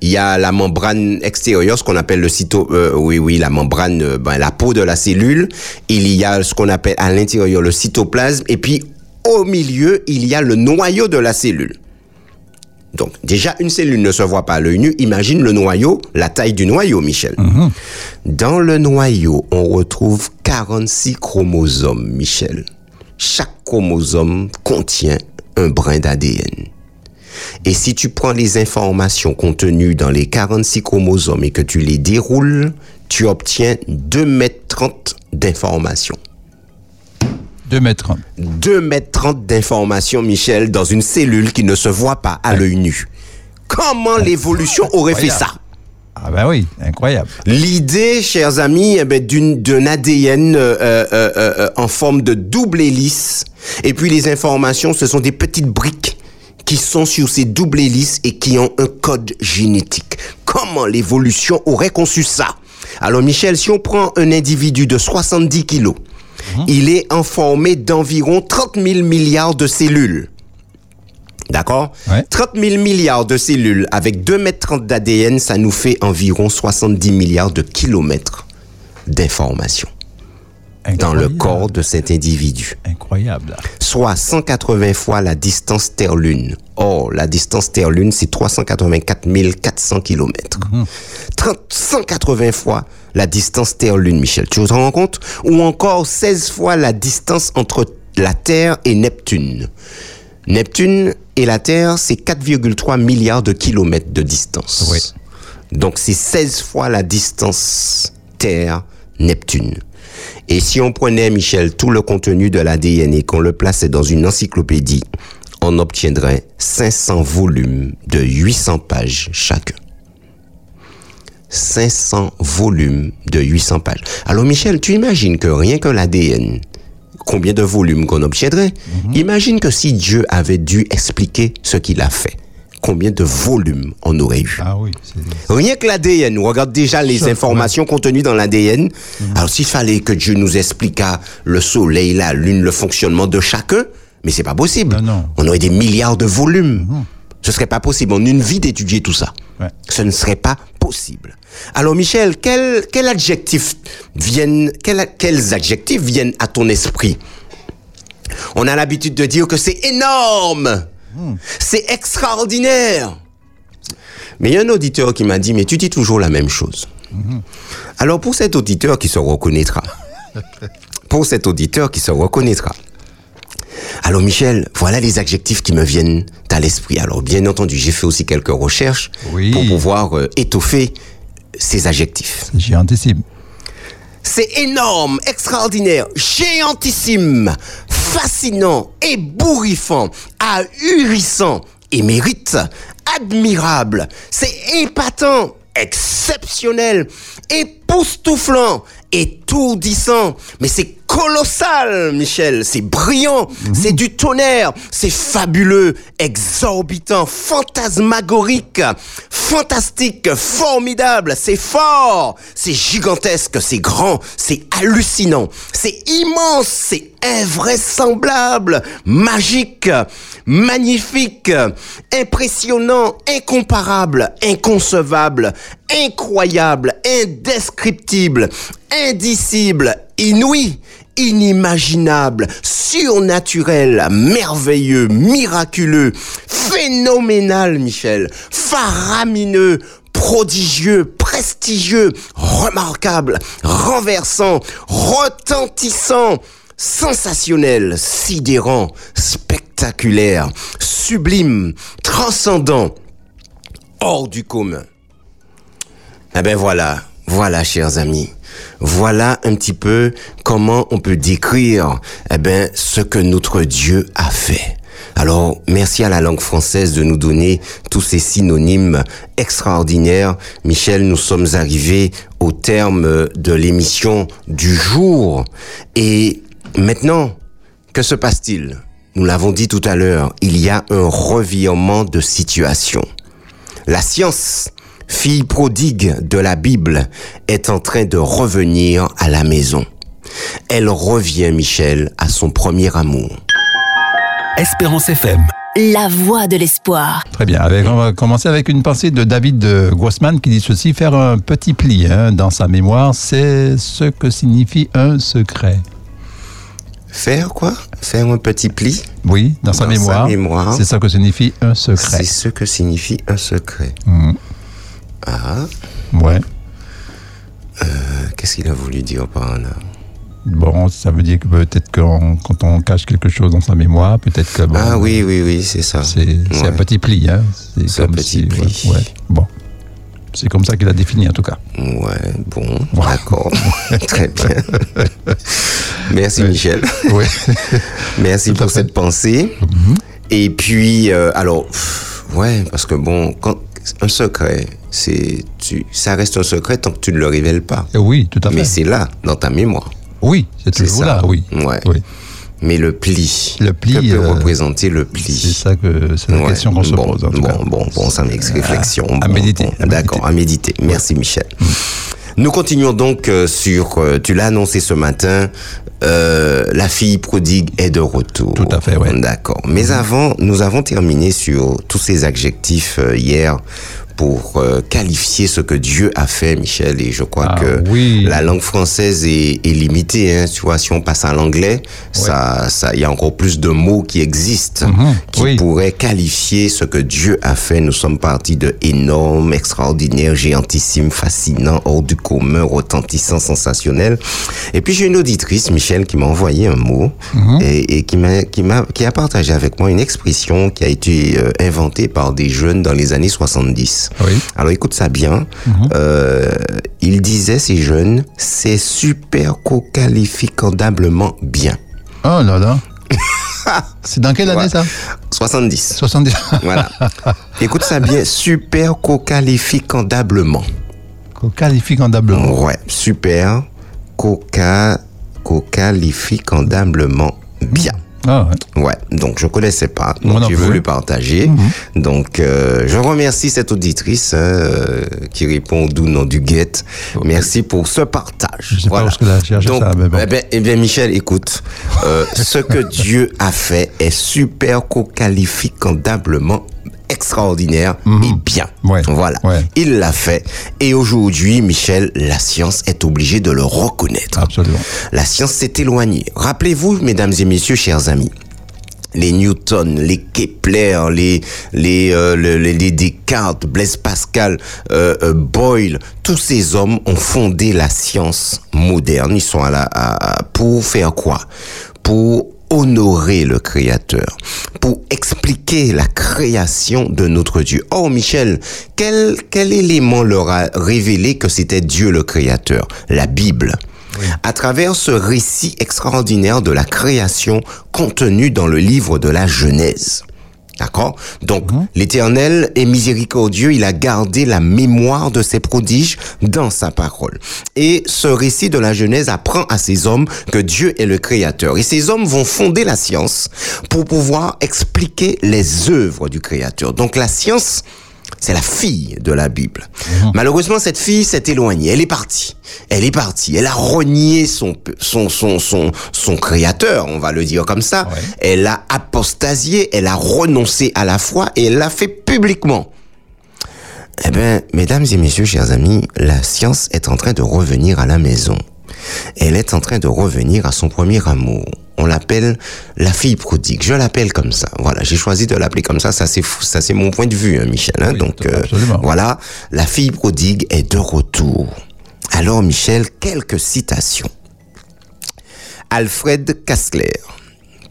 Il y a la membrane extérieure, ce qu'on appelle le cyto... euh, oui, oui, la membrane, euh, ben, la peau de la cellule. Il y a ce qu'on appelle à l'intérieur le cytoplasme. Et puis, au milieu, il y a le noyau de la cellule. Donc, déjà, une cellule ne se voit pas à l'œil nu. Imagine le noyau, la taille du noyau, Michel. Dans le noyau, on retrouve 46 chromosomes, Michel. Chaque chromosome contient un brin d'ADN. Et si tu prends les informations contenues dans les 46 chromosomes et que tu les déroules, tu obtiens 2 mètres 30 d'informations. 2 mètres 30. 2 mètres 30 d'informations, Michel, dans une cellule qui ne se voit pas à l'œil nu. Comment l'évolution aurait fait ça? Ah, ben oui, incroyable. L'idée, chers amis, eh ben, d'une d'un ADN euh, euh, euh, en forme de double hélice, et puis les informations, ce sont des petites briques qui sont sur ces doubles hélices et qui ont un code génétique. Comment l'évolution aurait conçu ça? Alors Michel, si on prend un individu de 70 kilos, il est informé d'environ 30 000 milliards de cellules. D'accord? Ouais. 30 000 milliards de cellules avec 2 mètres 30 d'ADN, ça nous fait environ 70 milliards de kilomètres d'informations dans le corps de cet individu. Incroyable. Soit 180 fois la distance Terre-Lune. Or, la distance Terre-Lune, c'est 384 400 kilomètres. 30 180 fois la distance Terre-Lune, Michel. Tu te rends compte? Ou encore 16 fois la distance entre la Terre et Neptune. Neptune et la Terre, c'est 4,3 milliards de kilomètres de distance. Oui. Donc c'est 16 fois la distance Terre-Neptune. Et si on prenait, Michel, tout le contenu de l'ADN et qu'on le plaçait dans une encyclopédie, on obtiendrait 500 volumes de 800 pages chacun. 500 volumes de 800 pages. Alors Michel, tu imagines que rien que l'ADN, combien de volumes qu'on obtiendrait? Imagine que si Dieu avait dû expliquer ce qu'il a fait, combien de volumes on aurait eu? Ah oui. Rien que l'ADN, on regarde déjà les informations contenues dans l'ADN. Alors s'il fallait que Dieu nous expliquât le soleil, la lune, le fonctionnement de chacun, mais c'est pas possible. Non, non. On aurait des milliards de volumes. Ce serait pas possible en une vie d'étudier tout ça. Ouais. Ce ne serait pas possible. Alors Michel, quel, quel adjectif viennent, quel- quels adjectifs viennent à ton esprit? On a l'habitude de dire que c'est énorme, c'est extraordinaire. Mais il y a un auditeur qui m'a dit, mais tu dis toujours la même chose. Alors pour cet auditeur qui se reconnaîtra, pour cet auditeur qui se reconnaîtra, alors Michel, voilà les adjectifs qui me viennent à l'esprit. Alors bien entendu, j'ai fait aussi quelques recherches Oui. pour pouvoir euh, étoffer ces adjectifs. C'est gigantissime. C'est énorme, extraordinaire, géantissime, fascinant, ébouriffant, ahurissant, émérite, admirable, c'est épatant, exceptionnel, époustouflant, étourdissant, mais c'est colossal, Michel, c'est brillant, c'est du tonnerre, c'est fabuleux, exorbitant, fantasmagorique, fantastique, formidable, c'est fort, c'est gigantesque, c'est grand, c'est hallucinant, c'est immense, c'est invraisemblable, magique, magnifique, impressionnant, incomparable, inconcevable, incroyable, indescriptible, indicible, inouï, inimaginable, surnaturel, merveilleux, miraculeux, phénoménal, Michel, faramineux, prodigieux, prestigieux, remarquable, renversant, retentissant, sensationnel, sidérant, spectaculaire sublime, transcendant, hors du commun. Eh ben voilà, voilà, chers amis. Voilà un petit peu comment on peut décrire, eh ben, ce que notre Dieu a fait. Alors, merci à la langue française de nous donner tous ces synonymes extraordinaires. Michel, nous sommes arrivés au terme de l'émission du jour. Et maintenant, que se passe-t-il? Nous l'avons dit tout à l'heure, il y a un revirement de situation. La science, fille prodigue de la Bible, est en train de revenir à la maison. Elle revient, Michel, à son premier amour. Espérance FM. La voix de l'espoir. Très bien. Avec, on va commencer avec une pensée de David de Grossman qui dit ceci faire un petit pli hein, dans sa mémoire, c'est ce que signifie un secret. Faire quoi? Faire un petit pli? Oui, dans, sa Dans sa mémoire, c'est ça que signifie un secret. C'est ce que signifie un secret. Mhm. Ah, Ouais. euh, qu'est-ce qu'il a voulu dire par là? Bon, ça veut dire que peut-être que on- quand on cache quelque chose dans sa mémoire, peut-être que bon, Ah oui, oui, oui, c'est ça. c'est un petit pli. Hein. C'est un petit si- pli. Ouais, ouais. Bon, c'est comme ça qu'il a défini en tout cas. Ouais, bon, d'accord. Très bien. Merci Oui. Michel. Oui. Merci Tout pour cette pensée. Et puis, euh, alors, ouais, parce que bon, quand un secret, c'est, tu, ça reste un secret tant que tu ne le révèles pas. Et oui, tout à fait. Mais c'est là, dans ta mémoire. Oui, c'est C'est toujours ça. là, oui. Ouais. Oui. Mais le pli. Le pli, Que peut euh, représenter le C'est pli ça que c'est la Ouais. question qu'on se bon, pose en tout bon, cas. Bon, bon, ça mérite réflexion. à Bon, méditer, bon. D'accord, à méditer. Merci Michel. Nous continuons donc euh, sur, euh, tu l'as annoncé ce matin, euh, la fille prodigue est de retour. Tout à fait, ouais. D'accord. Mais avant, nous avons terminé sur tous ces adjectifs euh, hier pour euh, qualifier ce que Dieu a fait, Michel. Et je crois Ah que oui. la langue française est, est limitée. Hein. Tu vois, si on passe à l'anglais, ça, ça, il y a encore plus de mots qui existent Mhm, qui oui. pourraient qualifier ce que Dieu a fait. Nous sommes partis de énorme, extraordinaire, géantissime, fascinant, hors du commun, retentissant, sensationnel. Et puis j'ai une auditrice, Michel, qui m'a envoyé un mot Mhm. et, et qui m'a, qui m'a, qui a partagé avec moi une expression qui a été euh, inventée par des jeunes dans les années 70. Oui. Alors écoute ça bien. Mhm. Euh, il disait ces jeunes, c'est super qualificandablement bien. Oh là là. c'est dans quelle année ça? 70. 70. Voilà. Écoute ça bien, super qualificandablement. Qualificandablement. Ouais, super coca qualificandablement bien. Ah ouais. Ouais, donc je connaissais pas, Moi donc j'ai. Mhm. voulu partager. Donc euh, je remercie cette auditrice euh, qui répond au doux nom du guette. Merci pour ce partage. Je sais pas où donc, ça, mais bon. eh ben, eh bien, Michel, écoute, euh, ce que Dieu a fait est super qualificandablement extraordinaire et bien. Mhm. Ouais, Voilà. ouais. Il l'a fait. Et aujourd'hui, Michel, la science est obligée de le reconnaître. Absolument. La science s'est éloignée. Rappelez-vous, mesdames et messieurs, chers amis, les Newton, les Kepler, les les euh, le- les, les Descartes, Blaise Pascal, euh, euh, Boyle, tous ces hommes ont fondé la science moderne. Ils sont à la à- pour faire quoi? Pour honorer le Créateur, pour expliquer la création de notre Dieu. Oh Michel, quel quel élément leur a révélé que c'était Dieu le Créateur? La Bible à travers ce récit extraordinaire de la création contenu dans le livre de la Genèse. D'accord Donc, l'Éternel est miséricordieux, il a gardé la mémoire de ses prodiges dans sa parole. Et ce récit de la Genèse apprend à ces hommes que Dieu est le Créateur. Et ces hommes vont fonder la science pour pouvoir expliquer les œuvres du Créateur. Donc, la science, c'est la fille de la Bible. Malheureusement, cette fille s'est éloignée. Elle est partie. Elle est partie. Elle a renié son, son, son, son, son créateur, on va le dire comme ça. Ouais. Elle a apostasié, elle a renoncé à la foi et elle l'a fait publiquement. Eh bien, mesdames et messieurs, chers amis, la science est en train de revenir à la maison. Elle est en train de revenir à son premier amour. On l'appelle la fille prodigue. Je l'appelle comme ça. Voilà, j'ai choisi de l'appeler comme ça. Ça c'est ça c'est mon point de vue, hein, Michel. hein. Oui, Donc euh, voilà, la fille prodigue est de retour. Alors Michel, quelques citations. Alfred Kassler,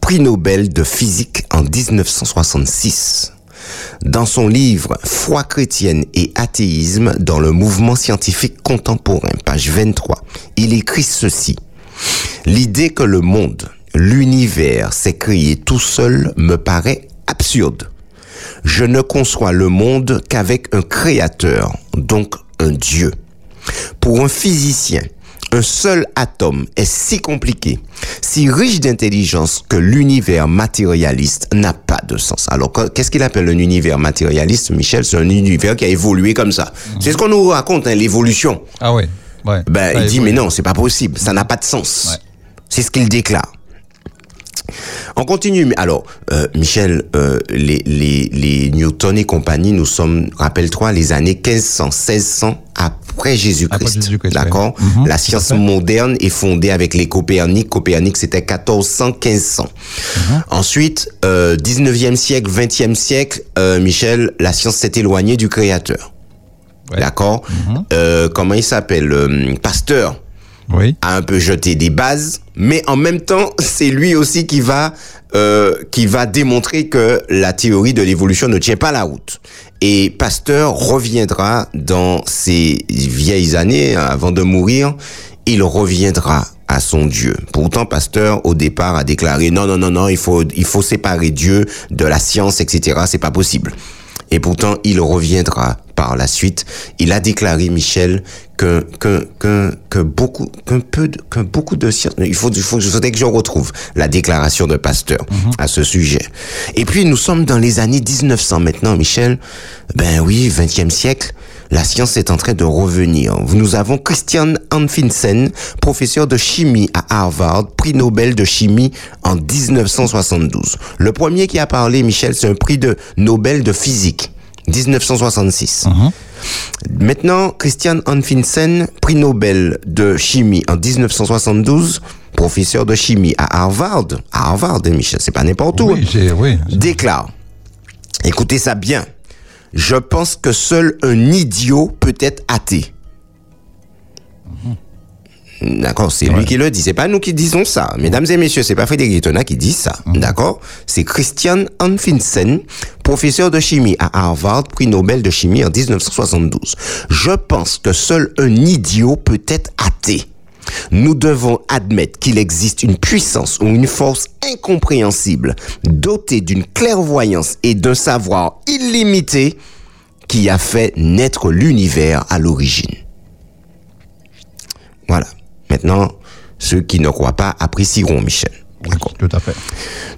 prix Nobel de physique en 1966. Dans son livre Foi chrétienne et athéisme dans le mouvement scientifique contemporain, page 23, il écrit ceci. L'idée que le monde, l'univers s'est créé tout seul me paraît absurde. Je ne conçois le monde qu'avec un créateur, donc un Dieu. Pour un physicien, un seul atome est si compliqué, si riche d'intelligence que l'univers matérialiste n'a pas de sens. Alors, qu'est-ce qu'il appelle un univers matérialiste, Michel? C'est un univers qui a évolué comme ça. C'est ce qu'on nous raconte, hein, l'évolution. Ah oui. Ouais. Ben, il dit, mais non, c'est pas possible. Ça n'a pas de sens. Ouais. C'est ce qu'il déclare. On continue. Alors, euh, Michel, euh, les, les, les Newton et compagnie, nous sommes, rappelle-toi, les années 1500, 1600 après Jésus-Christ. D'accord? Mhm, La science moderne est fondée avec les Copernic. Copernic, c'était 1400, 1500. Mhm. Ensuite, euh, 19e siècle, 20e siècle, euh, Michel, la science s'est éloignée du créateur. Ouais. D'accord? Mhm. Euh, Comment il s'appelle? Euh, Pasteur Oui. a un peu jeté des bases, mais en même temps, c'est lui aussi qui va euh, qui va démontrer que la théorie de l'évolution ne tient pas la route. Et Pasteur reviendra dans ses vieilles années, avant de mourir, il reviendra à son Dieu. Pourtant, Pasteur, au départ, a déclaré non, non, non, non, il faut, il faut séparer Dieu de la science, etc. C'est pas possible. Et pourtant, il reviendra par la suite. Il a déclaré, Michel, que, que, que, que beaucoup, qu'un peu, de, que beaucoup de il faut, il faut, je souhaitais que je retrouve la déclaration de Pasteur à ce sujet. Et puis, nous sommes dans les années 1900 maintenant, Michel. Ben oui, 20e siècle. La science est en train de revenir. Nous avons Christian Anfinsen, professeur de chimie à Harvard, prix Nobel de chimie en 1972. Le premier qui a parlé, Michel, c'est un prix de Nobel de physique, 1966. Maintenant, Christian Anfinsen, prix Nobel de chimie en 1972, professeur de chimie à Harvard, à Harvard, hein, Michel, c'est pas n'importe où. Oui, oui. déclare, écoutez ça bien, je pense que seul un idiot peut être athée. D'accord, c'est lui qui le dit, c'est pas nous qui disons ça. Mesdames et messieurs, c'est pas Frédéric Etona qui dit ça. D'accord C'est Christian Anfinsen, professeur de chimie à Harvard, prix Nobel de chimie en 1972. Je pense que seul un idiot peut être athée. Nous devons admettre qu'il existe une puissance ou une force incompréhensible, dotée d'une clairvoyance et d'un savoir illimité, qui a fait naître l'univers à l'origine. Voilà. Maintenant, ceux qui ne croient pas apprécieront, Michel. D'accord. Tout à fait.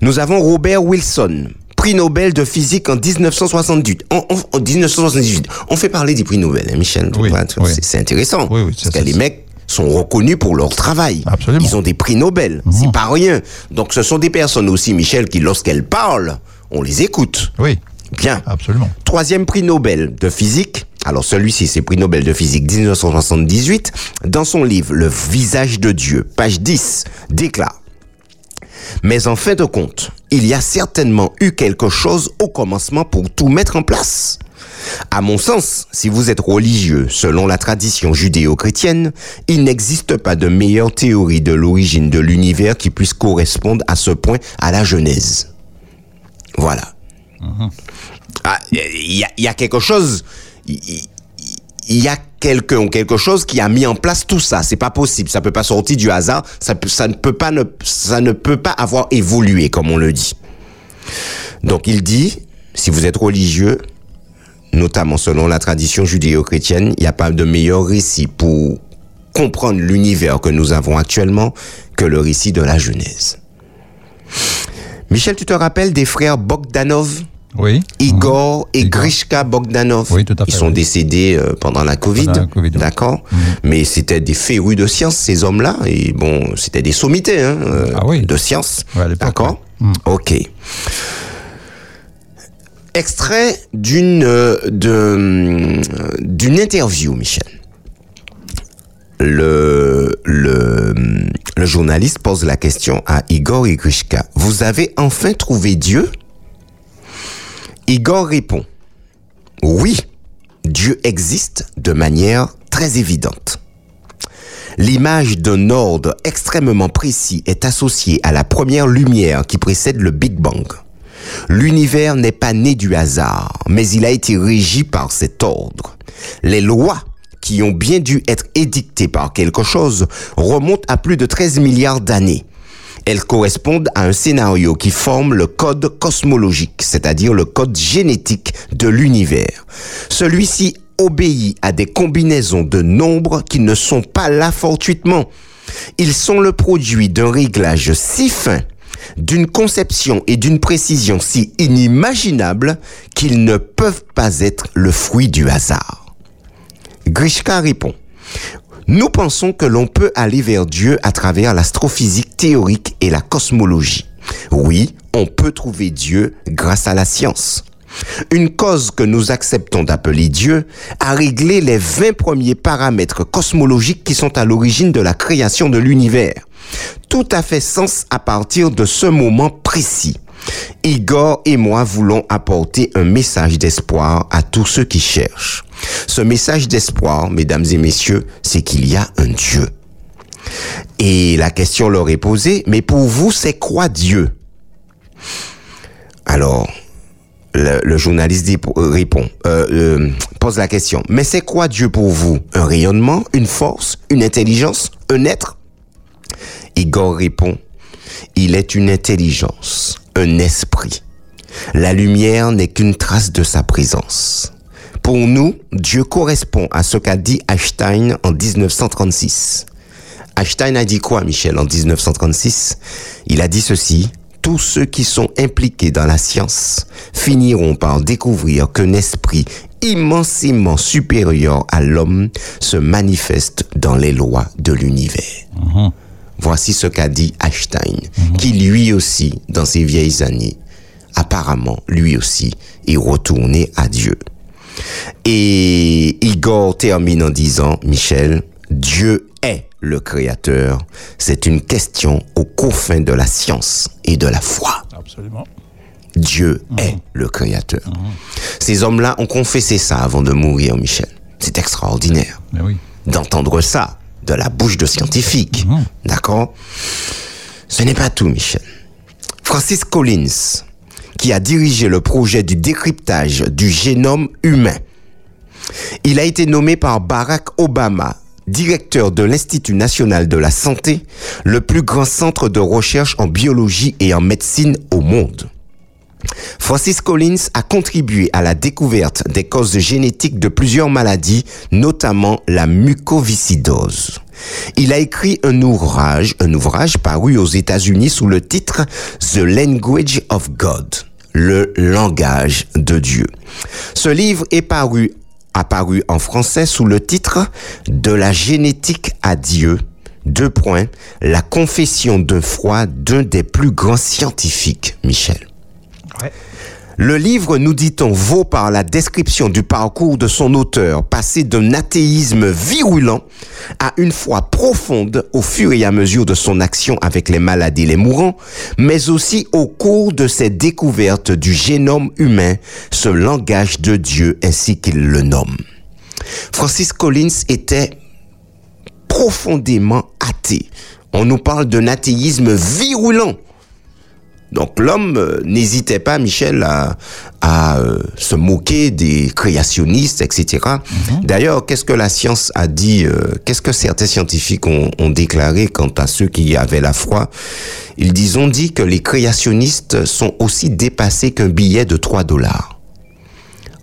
Nous avons Robert Wilson, prix Nobel de physique en 1978. En, en- en 1978. On fait parler des prix Nobel, hein, Michel. Oui, oui. C'est intéressant. Parce que les mecs sont reconnus pour leur travail. Absolument. Ils ont des prix Nobel. C'est pas rien. Donc ce sont des personnes aussi, Michel, qui lorsqu'elles parlent, on les écoute. Oui, Bien. absolument. Troisième prix Nobel de physique. Alors celui-ci, c'est prix Nobel de physique 1978. Dans son livre Le visage de Dieu, page 10, déclare. Mais en fin de compte, il y a certainement eu quelque chose au commencement pour tout mettre en place. À mon sens, si vous êtes religieux selon la tradition judéo-chrétienne, il n'existe pas de meilleure théorie de l'origine de l'univers qui puisse correspondre à ce point à la Genèse. Voilà. Ah, Il y, a- il y a quelque chose. Il y a quelqu'un ou quelque chose qui a mis en place tout ça. C'est pas possible. Ça peut pas sortir du hasard. Ça ne peut pas ne, ça ne peut pas avoir évolué comme on le dit. Donc il dit, si vous êtes religieux, notamment selon la tradition judéo-chrétienne, il n'y a pas de meilleur récit pour comprendre l'univers que nous avons actuellement que le récit de la Genèse. Michel, tu te rappelles des frères Bogdanov? Oui. Igor et Igor. Grishka Bogdanov. Oui, tout à fait, Ils sont oui. décédés euh, pendant la Covid. Pendant la Covid, oui. D'accord. Mais c'était des férus de science, ces hommes-là. Et bon, c'était des sommités hein, Ah oui. de science. Ouais, D'accord. Mm. Ok. Extrait d'une euh, euh, d'une interview, Michel. Le, journaliste pose la question à Igor et Grishka. Vous avez enfin trouvé Dieu? Igor répond Oui, Dieu existe de manière très évidente. L'image d'un ordre extrêmement précis est associée à la première lumière qui précède le Big Bang. L'univers n'est pas né du hasard, mais il a été régi par cet ordre. Les lois qui ont bien dû être édictées par quelque chose remontent à plus de 13 milliards d'années. Elles correspondent à un scénario qui forme le code cosmologique, c'est-à-dire le code génétique de l'univers. Celui-ci obéit à des combinaisons de nombres qui ne sont pas là fortuitement. Ils sont le produit d'un réglage si fin, d'une conception et d'une précision si inimaginables qu'ils ne peuvent pas être le fruit du hasard. Grishka répond, nous pensons que l'on peut aller vers Dieu à travers l'astrophysique théorique et la cosmologie. Oui, on peut trouver Dieu grâce à la science. Une cause que nous acceptons d'appeler Dieu a réglé les 20 premiers paramètres cosmologiques qui sont à l'origine de la création de l'univers. Tout a fait sens à partir de ce moment précis. Igor et moi voulons apporter un message d'espoir à tous ceux qui cherchent. Ce message d'espoir, mesdames et messieurs, c'est qu'il y a un Dieu. Et la question leur est posée, mais pour vous, c'est quoi Dieu? Alors, le, journaliste euh, répond, euh, euh, pose la question, mais c'est quoi Dieu pour vous? Un rayonnement, une force, une intelligence, un être? Igor répond, il est une intelligence, un esprit. La lumière n'est qu'une trace de sa présence. Pour nous, Dieu correspond à ce qu'a dit Einstein en 1936. Einstein a dit quoi, Michel, en 1936 Il a dit ceci. Tous ceux qui sont impliqués dans la science finiront par découvrir qu'un esprit immensément supérieur à l'homme se manifeste dans les lois de l'univers. Voici ce qu'a dit Einstein, qui lui aussi, dans ses vieilles années, apparemment, lui aussi, est retourné à Dieu. Et Igor termine en disant, Michel, Dieu est le créateur. C'est une question aux confins de la science et de la foi. Absolument. Dieu est le créateur. Ces hommes-là ont confessé ça avant de mourir, Michel. C'est extraordinaire oui. d'entendre ça de la bouche de scientifiques. D'accord? Ce n'est pas tout, Michel. Francis Collins, qui a dirigé le projet du décryptage du génome humain, il a été nommé par Barack Obama directeur de l'Institut national de la santé, le plus grand centre de recherche en biologie et en médecine au monde. Francis Collins a contribué à la découverte des causes génétiques de plusieurs maladies, notamment la mucoviscidose. Il a écrit un ouvrage, un ouvrage paru aux États-Unis sous le titre The Language of God, le langage de Dieu. Ce livre est paru, apparu en français sous le titre De la génétique à Dieu, deux points, la confession d'un froid d'un des plus grands scientifiques, Michel. Le livre, nous dit-on, vaut par la description du parcours de son auteur, passé d'un athéisme virulent à une foi profonde au fur et à mesure de son action avec les malades et les mourants, mais aussi au cours de ses découvertes du génome humain, ce langage de Dieu ainsi qu'il le nomme. Francis Collins était profondément athée. On nous parle d'un athéisme virulent. Donc l'homme euh, n'hésitait pas, Michel, à, à, euh, se moquer des créationnistes, etc. D'ailleurs, qu'est-ce que la science a dit euh, Qu'est-ce que certains scientifiques ont, ont déclaré quant à ceux qui avaient la foi? Ils disent, ont dit que les créationnistes sont aussi dépassés qu'un billet de 3 dollars.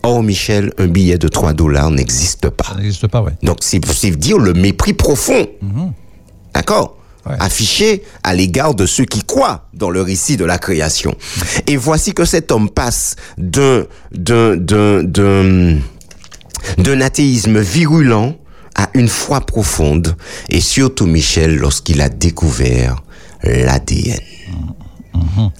Or, Michel, un billet de 3 dollars n'existe pas. Ça n'existe pas, ouais. Donc, c'est c'est dire le mépris profond. D'accord? Ouais. Affiché à l'égard de ceux qui croient dans le récit de la création. Et voici que cet homme passe d'un, d'un, d'un, d'un, d'un athéisme virulent à une foi profonde. Et surtout, Michel, lorsqu'il a découvert l'ADN.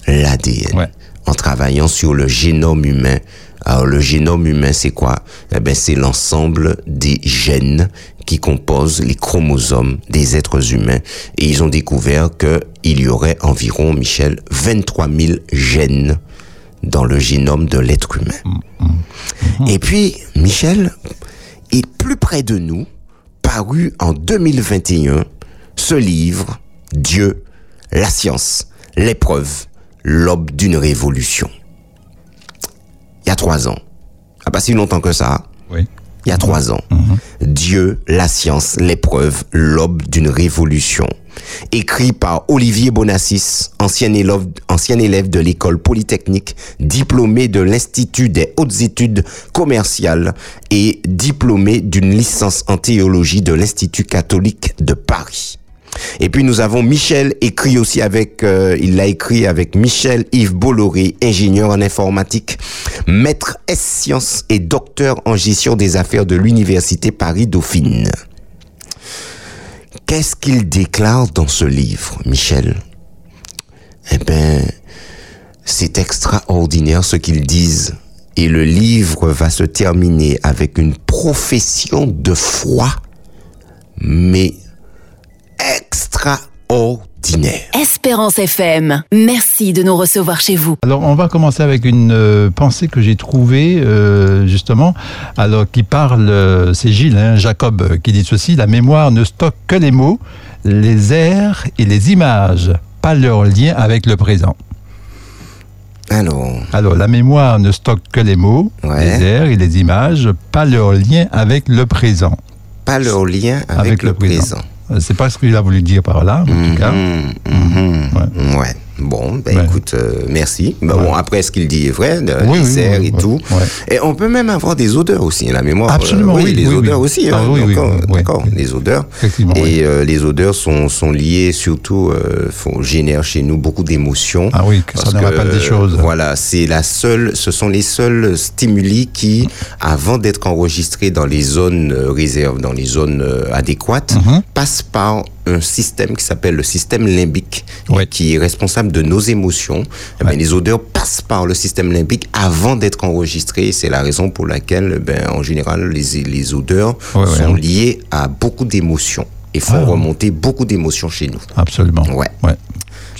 L'ADN. Ouais. En travaillant sur le génome humain. Alors, le génome humain, c'est quoi? Eh ben, c'est l'ensemble des gènes qui composent les chromosomes des êtres humains. Et ils ont découvert que il y aurait environ, Michel, 23 000 gènes dans le génome de l'être humain. Et puis, Michel, est plus près de nous, paru en 2021 ce livre, Dieu, la science, l'épreuve, l'aube d'une révolution. Il y a trois ans. Ah, pas si longtemps que ça. Oui. Il y a trois ans. Dieu, la science, l'épreuve, l'aube d'une révolution. Écrit par Olivier Bonassis, ancien élève, ancien élève de l'école polytechnique, diplômé de l'Institut des hautes études commerciales et diplômé d'une licence en théologie de l'Institut catholique de Paris. Et puis nous avons Michel écrit aussi avec, euh, il l'a écrit avec Michel Yves Bolloré, ingénieur en informatique, maître S sciences et docteur en gestion des affaires de l'université Paris Dauphine. Qu'est-ce qu'il déclare dans ce livre, Michel? Eh ben, c'est extraordinaire ce qu'ils disent. Et le livre va se terminer avec une profession de foi, mais extraordinaire. Espérance FM, merci de nous recevoir chez vous. Alors, on va commencer avec une euh, pensée que j'ai trouvée, euh, justement, alors qui parle, euh, c'est Gilles, hein, Jacob, qui dit ceci, la mémoire ne stocke que les mots, les airs et les images, pas leur lien avec le présent. Alors, Alors, la mémoire ne stocke que les mots, Ouais. les airs et les images, pas leur lien avec le présent. pas leur lien avec, Avec le, le présent. présent. Euh, C'est pas ce qu'il a voulu dire par là, en tout cas. Mhm, mhm. Ouais. Bon, ben Ouais. écoute, euh, merci. Ben Bon, après, ce qu'il dit est vrai, de, Oui, et tout. Et on peut même avoir des odeurs aussi, la mémoire. Absolument, euh, oui, les odeurs aussi. Ah hein, oui, d'accord, les odeurs. Effectivement, Et euh, les odeurs sont, sont liées surtout, euh, font, génèrent chez nous beaucoup d'émotions. Ah oui, que ça nous rappelle des choses. Voilà, c'est la seule, ce sont les seuls stimuli qui, avant d'être enregistrés dans les zones réserves, dans les zones adéquates, Mhm. passent par un système qui s'appelle le système limbique, Ouais. qui est responsable de nos émotions. Eh ben, Ouais. les odeurs passent par le système limbique avant d'être enregistrées. C'est la raison pour laquelle, ben, en général, les, les odeurs Ouais, sont liées à beaucoup d'émotions et font Ah. remonter beaucoup d'émotions chez nous. Absolument. Ouais.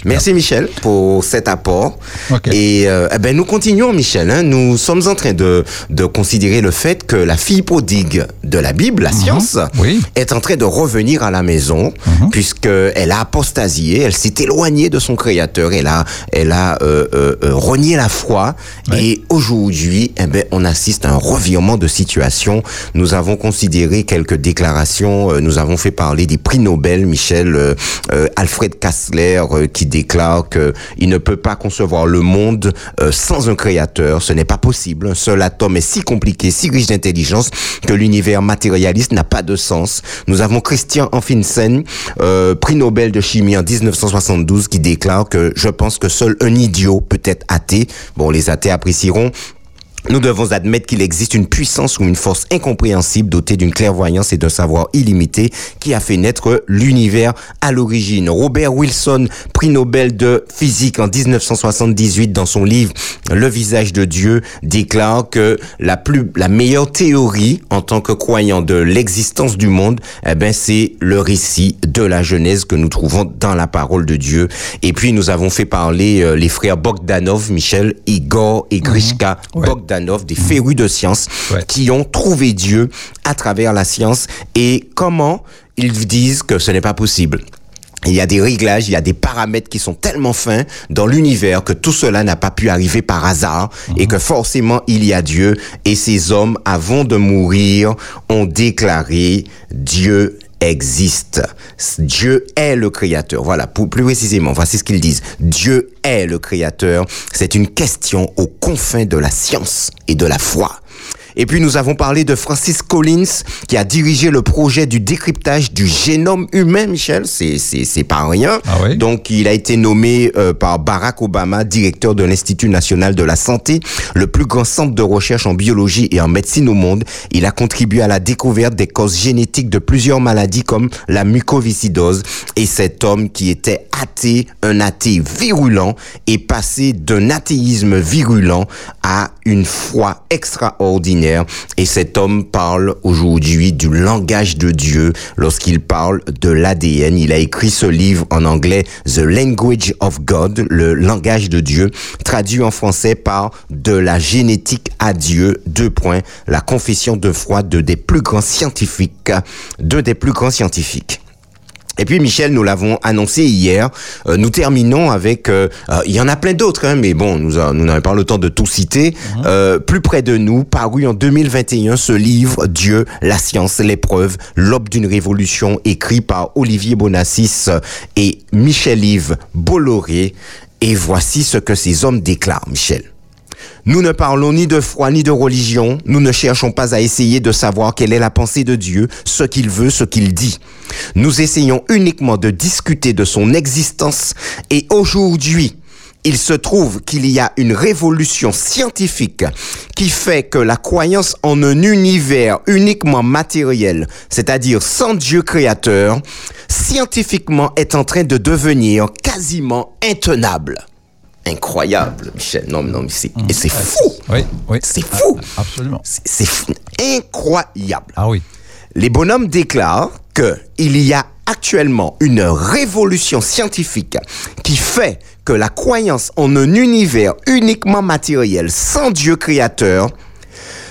Merci Michel pour cet apport. Ok. Et euh, eh ben nous continuons Michel. Hein. Nous sommes en train de, de considérer le fait que la fille prodigue de la Bible, la science, Mhm. Oui. Mhm. est en train de revenir à la maison puisque elle a apostasié, elle s'est éloignée de son Créateur, elle a, elle a euh, euh, euh, renié la foi. Ouais. Et aujourd'hui, eh ben on assiste à un revirement de situation. Nous avons considéré quelques déclarations. euh, nous avons fait parler des prix Nobel, Michel, euh, euh, Alfred Kassler euh, qui déclare que il ne peut pas concevoir le monde euh, sans un créateur. Ce n'est pas possible. Un seul atome est si compliqué, si riche d'intelligence que l'univers matérialiste n'a pas de sens. Nous avons Christian Anfinsen, euh, prix Nobel de chimie en 1972, qui déclare que je pense que seul un idiot peut être athée. Bon, les athées apprécieront. Nous devons admettre qu'il existe une puissance ou une force incompréhensible dotée d'une clairvoyance et d'un savoir illimité qui a fait naître l'univers à l'origine. Robert Wilson, prix Nobel de physique en 1978 dans son livre Le visage de Dieu, déclare que la plus, la meilleure théorie en tant que croyant de l'existence du monde, eh ben, c'est le récit de la Genèse que nous trouvons dans la parole de Dieu. Et puis, nous avons fait parler euh, les frères Bogdanov, Michel, Igor et Grishka Ouais. Bogdanov, des férus de science, Ouais. qui ont trouvé Dieu à travers la science et comment ils disent que ce n'est pas possible? Il y a des réglages, il y a des paramètres qui sont tellement fins dans l'univers que tout cela n'a pas pu arriver par hasard et que forcément il y a Dieu et ces hommes, avant de mourir, ont déclaré Dieu existe. Dieu est le créateur. Voilà, pour plus précisément, voici ce qu'ils disent. Dieu est le créateur. C'est une question aux confins de la science et de la foi. Et puis nous avons parlé de Francis Collins qui a dirigé le projet du décryptage du génome humain, Michel. C'est c'est c'est pas rien. Ah oui? Donc il a été nommé euh, par Barack Obama directeur de l'Institut national de la santé, le plus grand centre de recherche en biologie et en médecine au monde. Il a contribué à la découverte des causes génétiques de plusieurs maladies comme la mucoviscidose. Et cet homme qui était athée, un athée virulent, est passé d'un athéisme virulent à une foi extraordinaire Et cet homme parle aujourd'hui du langage de Dieu lorsqu'il parle de l'ADN. Il a écrit ce livre en anglais, The Language of God, le langage de Dieu, traduit en français par de la génétique à Dieu, deux points, la confession de foi de des plus grands scientifiques, de des plus grands scientifiques. Et puis Michel, nous l'avons annoncé hier. euh, nous terminons avec. euh, euh, il y en a plein d'autres, hein, mais bon, nous a- nous n'avons pas le temps de tout citer. Euh, plus près de nous, paru en 2021, ce livre Dieu, la science, l'épreuve, l'aube d'une révolution, écrit par Olivier Bonassis et Michel-Yves Bolloré. Et voici ce que ces hommes déclarent, Michel. Nous ne parlons ni de foi ni de religion, nous ne cherchons pas à essayer de savoir quelle est la pensée de Dieu, ce qu'il veut, ce qu'il dit. Nous essayons uniquement de discuter de son existence et aujourd'hui, il se trouve qu'il y a une révolution scientifique qui fait que la croyance en un univers uniquement matériel, c'est-à-dire sans Dieu créateur, scientifiquement est en train de devenir quasiment intenable. Incroyable, Michel. Non, mais non, mais c'est et c'est fou. Oui, oui. C'est fou. Absolument. C'est incroyable. Ah oui. Les bonhommes déclarent que il y a actuellement une révolution scientifique qui fait que la croyance en un univers uniquement matériel sans Dieu créateur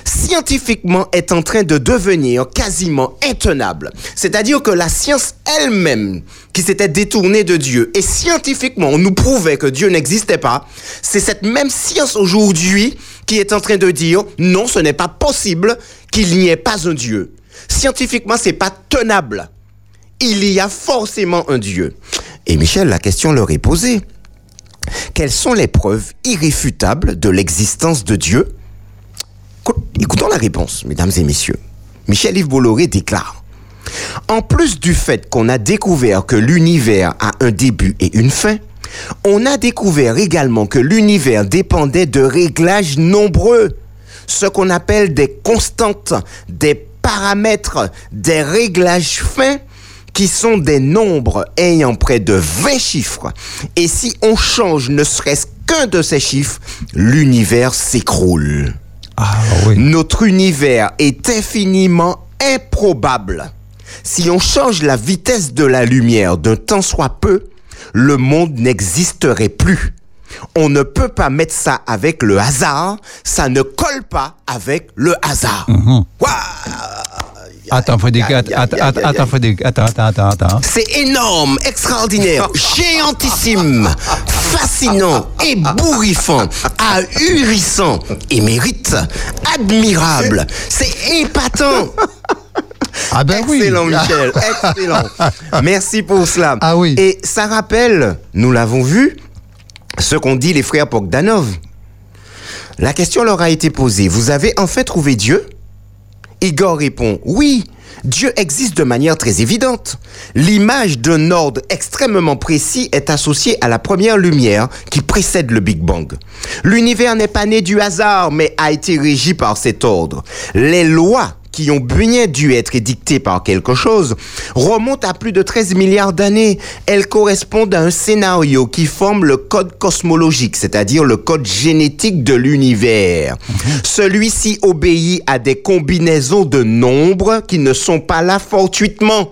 scientifiquement est en train de devenir quasiment intenable. C'est-à-dire que la science elle-même, qui s'était détournée de Dieu, et scientifiquement on nous prouvait que Dieu n'existait pas, c'est cette même science aujourd'hui qui est en train de dire non, ce n'est pas possible qu'il n'y ait pas un Dieu. Scientifiquement, c'est pas tenable. Il y a forcément un Dieu. Et Michel, la question leur est posée. Quelles sont les preuves irréfutables de l'existence de Dieu? Écoutons la réponse, mesdames et messieurs. Michel-Yves Bolloré déclare En plus du fait qu'on a découvert que l'univers a un début et une fin, on a découvert également que l'univers dépendait de réglages nombreux, ce qu'on appelle des constantes, des paramètres, des réglages fins qui sont des nombres ayant près de 20 chiffres. Et si on change ne serait-ce qu'un de ces chiffres, l'univers s'écroule. Ah oui. Notre univers est infiniment improbable. Si on change la vitesse de la lumière d'un temps soit peu, le monde n'existerait plus. On ne peut pas mettre ça avec le hasard, ça ne colle pas avec le hasard. Waouh Attends, Frédéric, attends. Frédéric, attends, attends, attends, attends. C'est énorme, extraordinaire, géantissime, fascinant, ébouriffant, ahurissant, émérite, admirable. C'est épatant. Ah ben oui. Excellent, Michel. Excellent. Merci pour cela. Ah oui. Et ça rappelle, nous l'avons vu, ce qu'ont dit les frères Bogdanov. La question leur a été posée. Vous avez enfin trouvé Dieu Igor répond Oui, Dieu existe de manière très évidente. L'image d'un ordre extrêmement précis est associée à la première lumière qui précède le Big Bang. L'univers n'est pas né du hasard, mais a été régi par cet ordre. Les lois qui ont bien dû être édictées par quelque chose remontent à plus de 13 milliards d'années. Elles correspondent à un scénario qui forme le code cosmologique, c'est-à-dire le code génétique de l'univers. Celui-ci obéit à des combinaisons de nombres qui ne sont pas là fortuitement.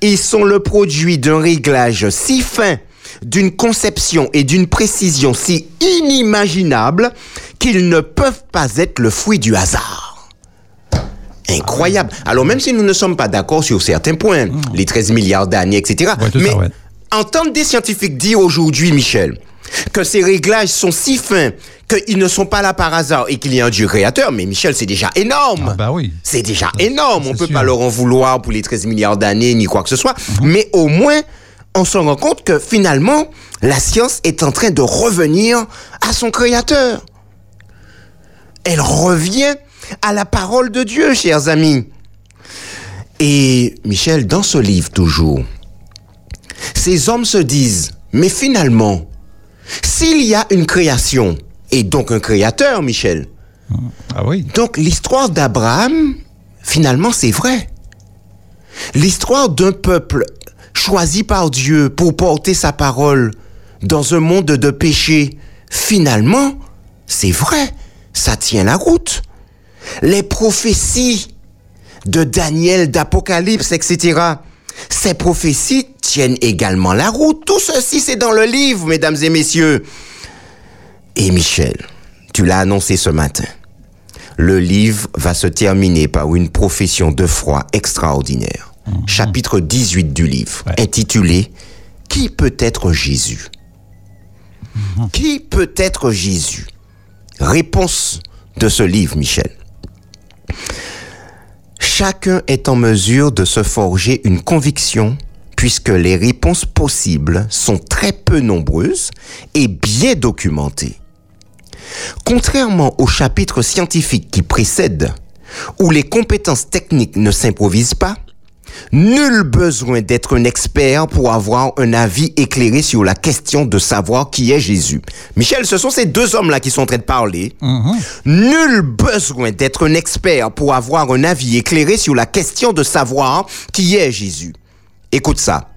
Ils sont le produit d'un réglage si fin, d'une conception et d'une précision si inimaginables qu'ils ne peuvent pas être le fruit du hasard. Incroyable. Alors même si nous ne sommes pas d'accord sur certains points, les 13 milliards d'années, etc. Ouais, tout ça, mais ouais. entendre des scientifiques dire aujourd'hui, Michel, que ces réglages sont si fins qu'ils ne sont pas là par hasard et qu'il y a un Dieu créateur, mais Michel, c'est déjà énorme. Ah bah oui. C'est déjà énorme. On c'est peut sûr. pas leur en vouloir pour les 13 milliards d'années ni quoi que ce soit. Mais au moins, on se rend compte que finalement, la science est en train de revenir à son créateur. Elle revient à la parole de Dieu, chers amis. Et Michel, dans ce livre toujours, ces hommes se disent, mais finalement, s'il y a une création, et donc un créateur, Michel, Ah oui. donc l'histoire d'Abraham, finalement, c'est vrai. L'histoire d'un peuple choisi par Dieu pour porter sa parole dans un monde de péché, finalement, c'est vrai, ça tient la route. Les prophéties de Daniel, d'Apocalypse, etc. Ces prophéties tiennent également la route. Tout ceci, c'est dans le livre, mesdames et messieurs. Et Michel, tu l'as annoncé ce matin. Le livre va se terminer par une profession de foi extraordinaire. Chapitre 18 du livre, Ouais. intitulé Qui peut être Jésus? Qui peut être Jésus? Réponse de ce livre, Michel. Chacun est en mesure de se forger une conviction puisque les réponses possibles sont très peu nombreuses et bien documentées. Contrairement au chapitre scientifique qui précède, où les compétences techniques ne s'improvisent pas, nul besoin d'être un expert pour avoir un avis éclairé sur la question de savoir qui est Jésus. Michel, ce sont ces deux hommes-là qui sont en train de parler. Nul besoin d'être un expert pour avoir un avis éclairé sur la question de savoir qui est Jésus. Écoute ça.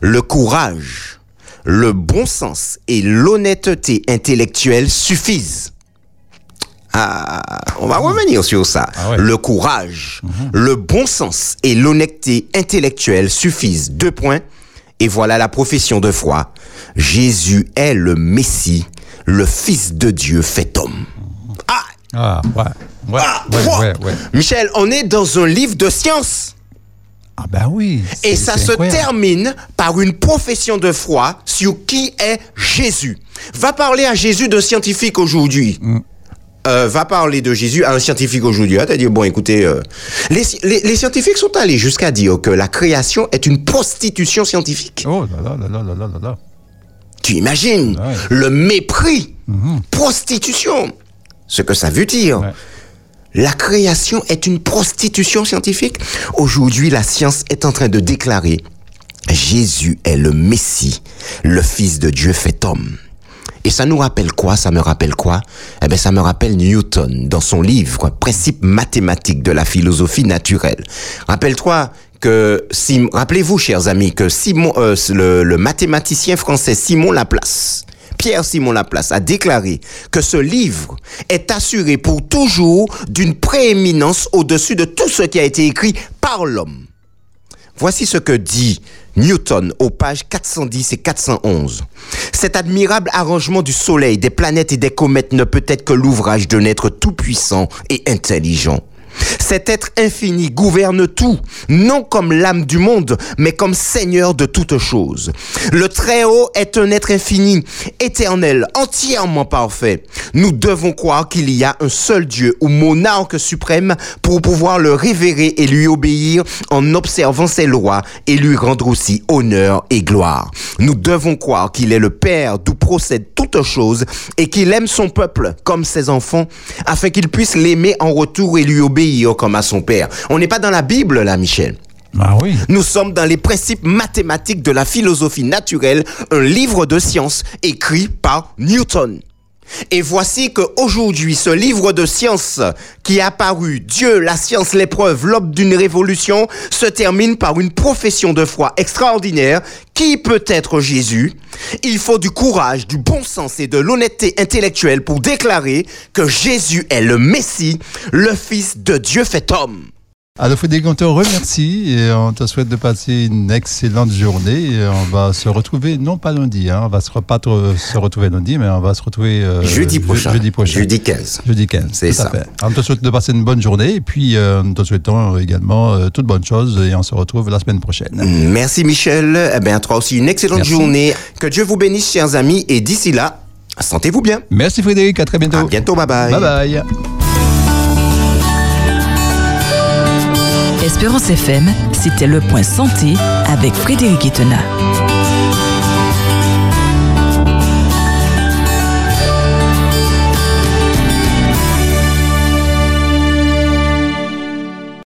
Le courage, le bon sens et l'honnêteté intellectuelle suffisent. Ah, on va revenir sur ça. Ah ouais. Le courage, le bon sens et l'honnêteté intellectuelle suffisent. Deux points. Et voilà la profession de foi. Jésus est le Messie, le Fils de Dieu fait homme. Ah, Ah, ouais. Ouais, ah, ouais. Michel, on est dans un livre de science. Ah, ben oui. Et ça se incroyable. termine par une profession de foi sur qui est Jésus. Va parler à Jésus de scientifique aujourd'hui. Mm. Euh, va parler de Jésus à un scientifique aujourd'hui. Hein, C'est-à-dire, bon, écoutez, euh, les, scientifiques sont allés jusqu'à dire que la création est une prostitution scientifique. Oh là là là là là là. Tu imagines ah le mépris, mhm. prostitution, ce que ça veut dire. La création est une prostitution scientifique. Aujourd'hui, la science est en train de déclarer Jésus est le Messie, le Fils de Dieu fait homme. Et ça nous rappelle quoi Ça me rappelle quoi? Eh bien, ça me rappelle Newton dans son livre Principes mathématiques de la philosophie naturelle. Rappelle-toi que, Sim- rappelez-vous, chers amis, que Simon, euh, le, le mathématicien français Simon Laplace, Pierre Simon Laplace a déclaré que ce livre est assuré pour toujours d'une prééminence au-dessus de tout ce qui a été écrit par l'homme. Voici ce que dit Newton aux pages 410 et 411. Cet admirable arrangement du Soleil, des planètes et des comètes ne peut être que l'ouvrage d'un être tout-puissant et intelligent. Cet être infini gouverne tout, non comme l'âme du monde, mais comme Seigneur de toutes choses. Le Très-Haut est un être infini, éternel, entièrement parfait. Nous devons croire qu'il y a un seul Dieu ou monarque suprême pour pouvoir le révérer et lui obéir en observant ses lois et lui rendre aussi honneur et gloire. Nous devons croire qu'il est le Père d'où procède toute chose et qu'il aime son peuple comme ses enfants afin qu'il puisse l'aimer en retour et lui obéir comme à son Père. On n'est pas dans la Bible là, Michel. Ah oui. Nous sommes dans les principes mathématiques de la philosophie naturelle, un livre de science écrit par Newton. Et voici que aujourd'hui, ce livre de science qui a paru Dieu, la science, l'épreuve, l'aube d'une révolution, se termine par une profession de foi extraordinaire. Qui peut être Jésus Il faut du courage, du bon sens et de l'honnêteté intellectuelle pour déclarer que Jésus est le Messie, le Fils de Dieu fait homme. Alors Frédéric, on te remercie et on te souhaite de passer une excellente journée. Et on va se retrouver, non pas lundi, hein, on va se pas se retrouver lundi, mais on va se retrouver euh, Jeudi je- prochain. Jeudi prochain. Jeudi 15. Jeudi 15. C'est ça. On te souhaite de passer une bonne journée et puis euh, nous te souhaitons également euh, toutes bonnes choses et on se retrouve la semaine prochaine. Merci Michel. Eh bien, toi aussi une excellente Merci. journée. Que Dieu vous bénisse, chers amis. Et d'ici là, sentez-vous bien. Merci Frédéric, à très bientôt. À bientôt. Bye bye. Bye bye. Espérance FM, c'était le point santé avec Frédéric Etena.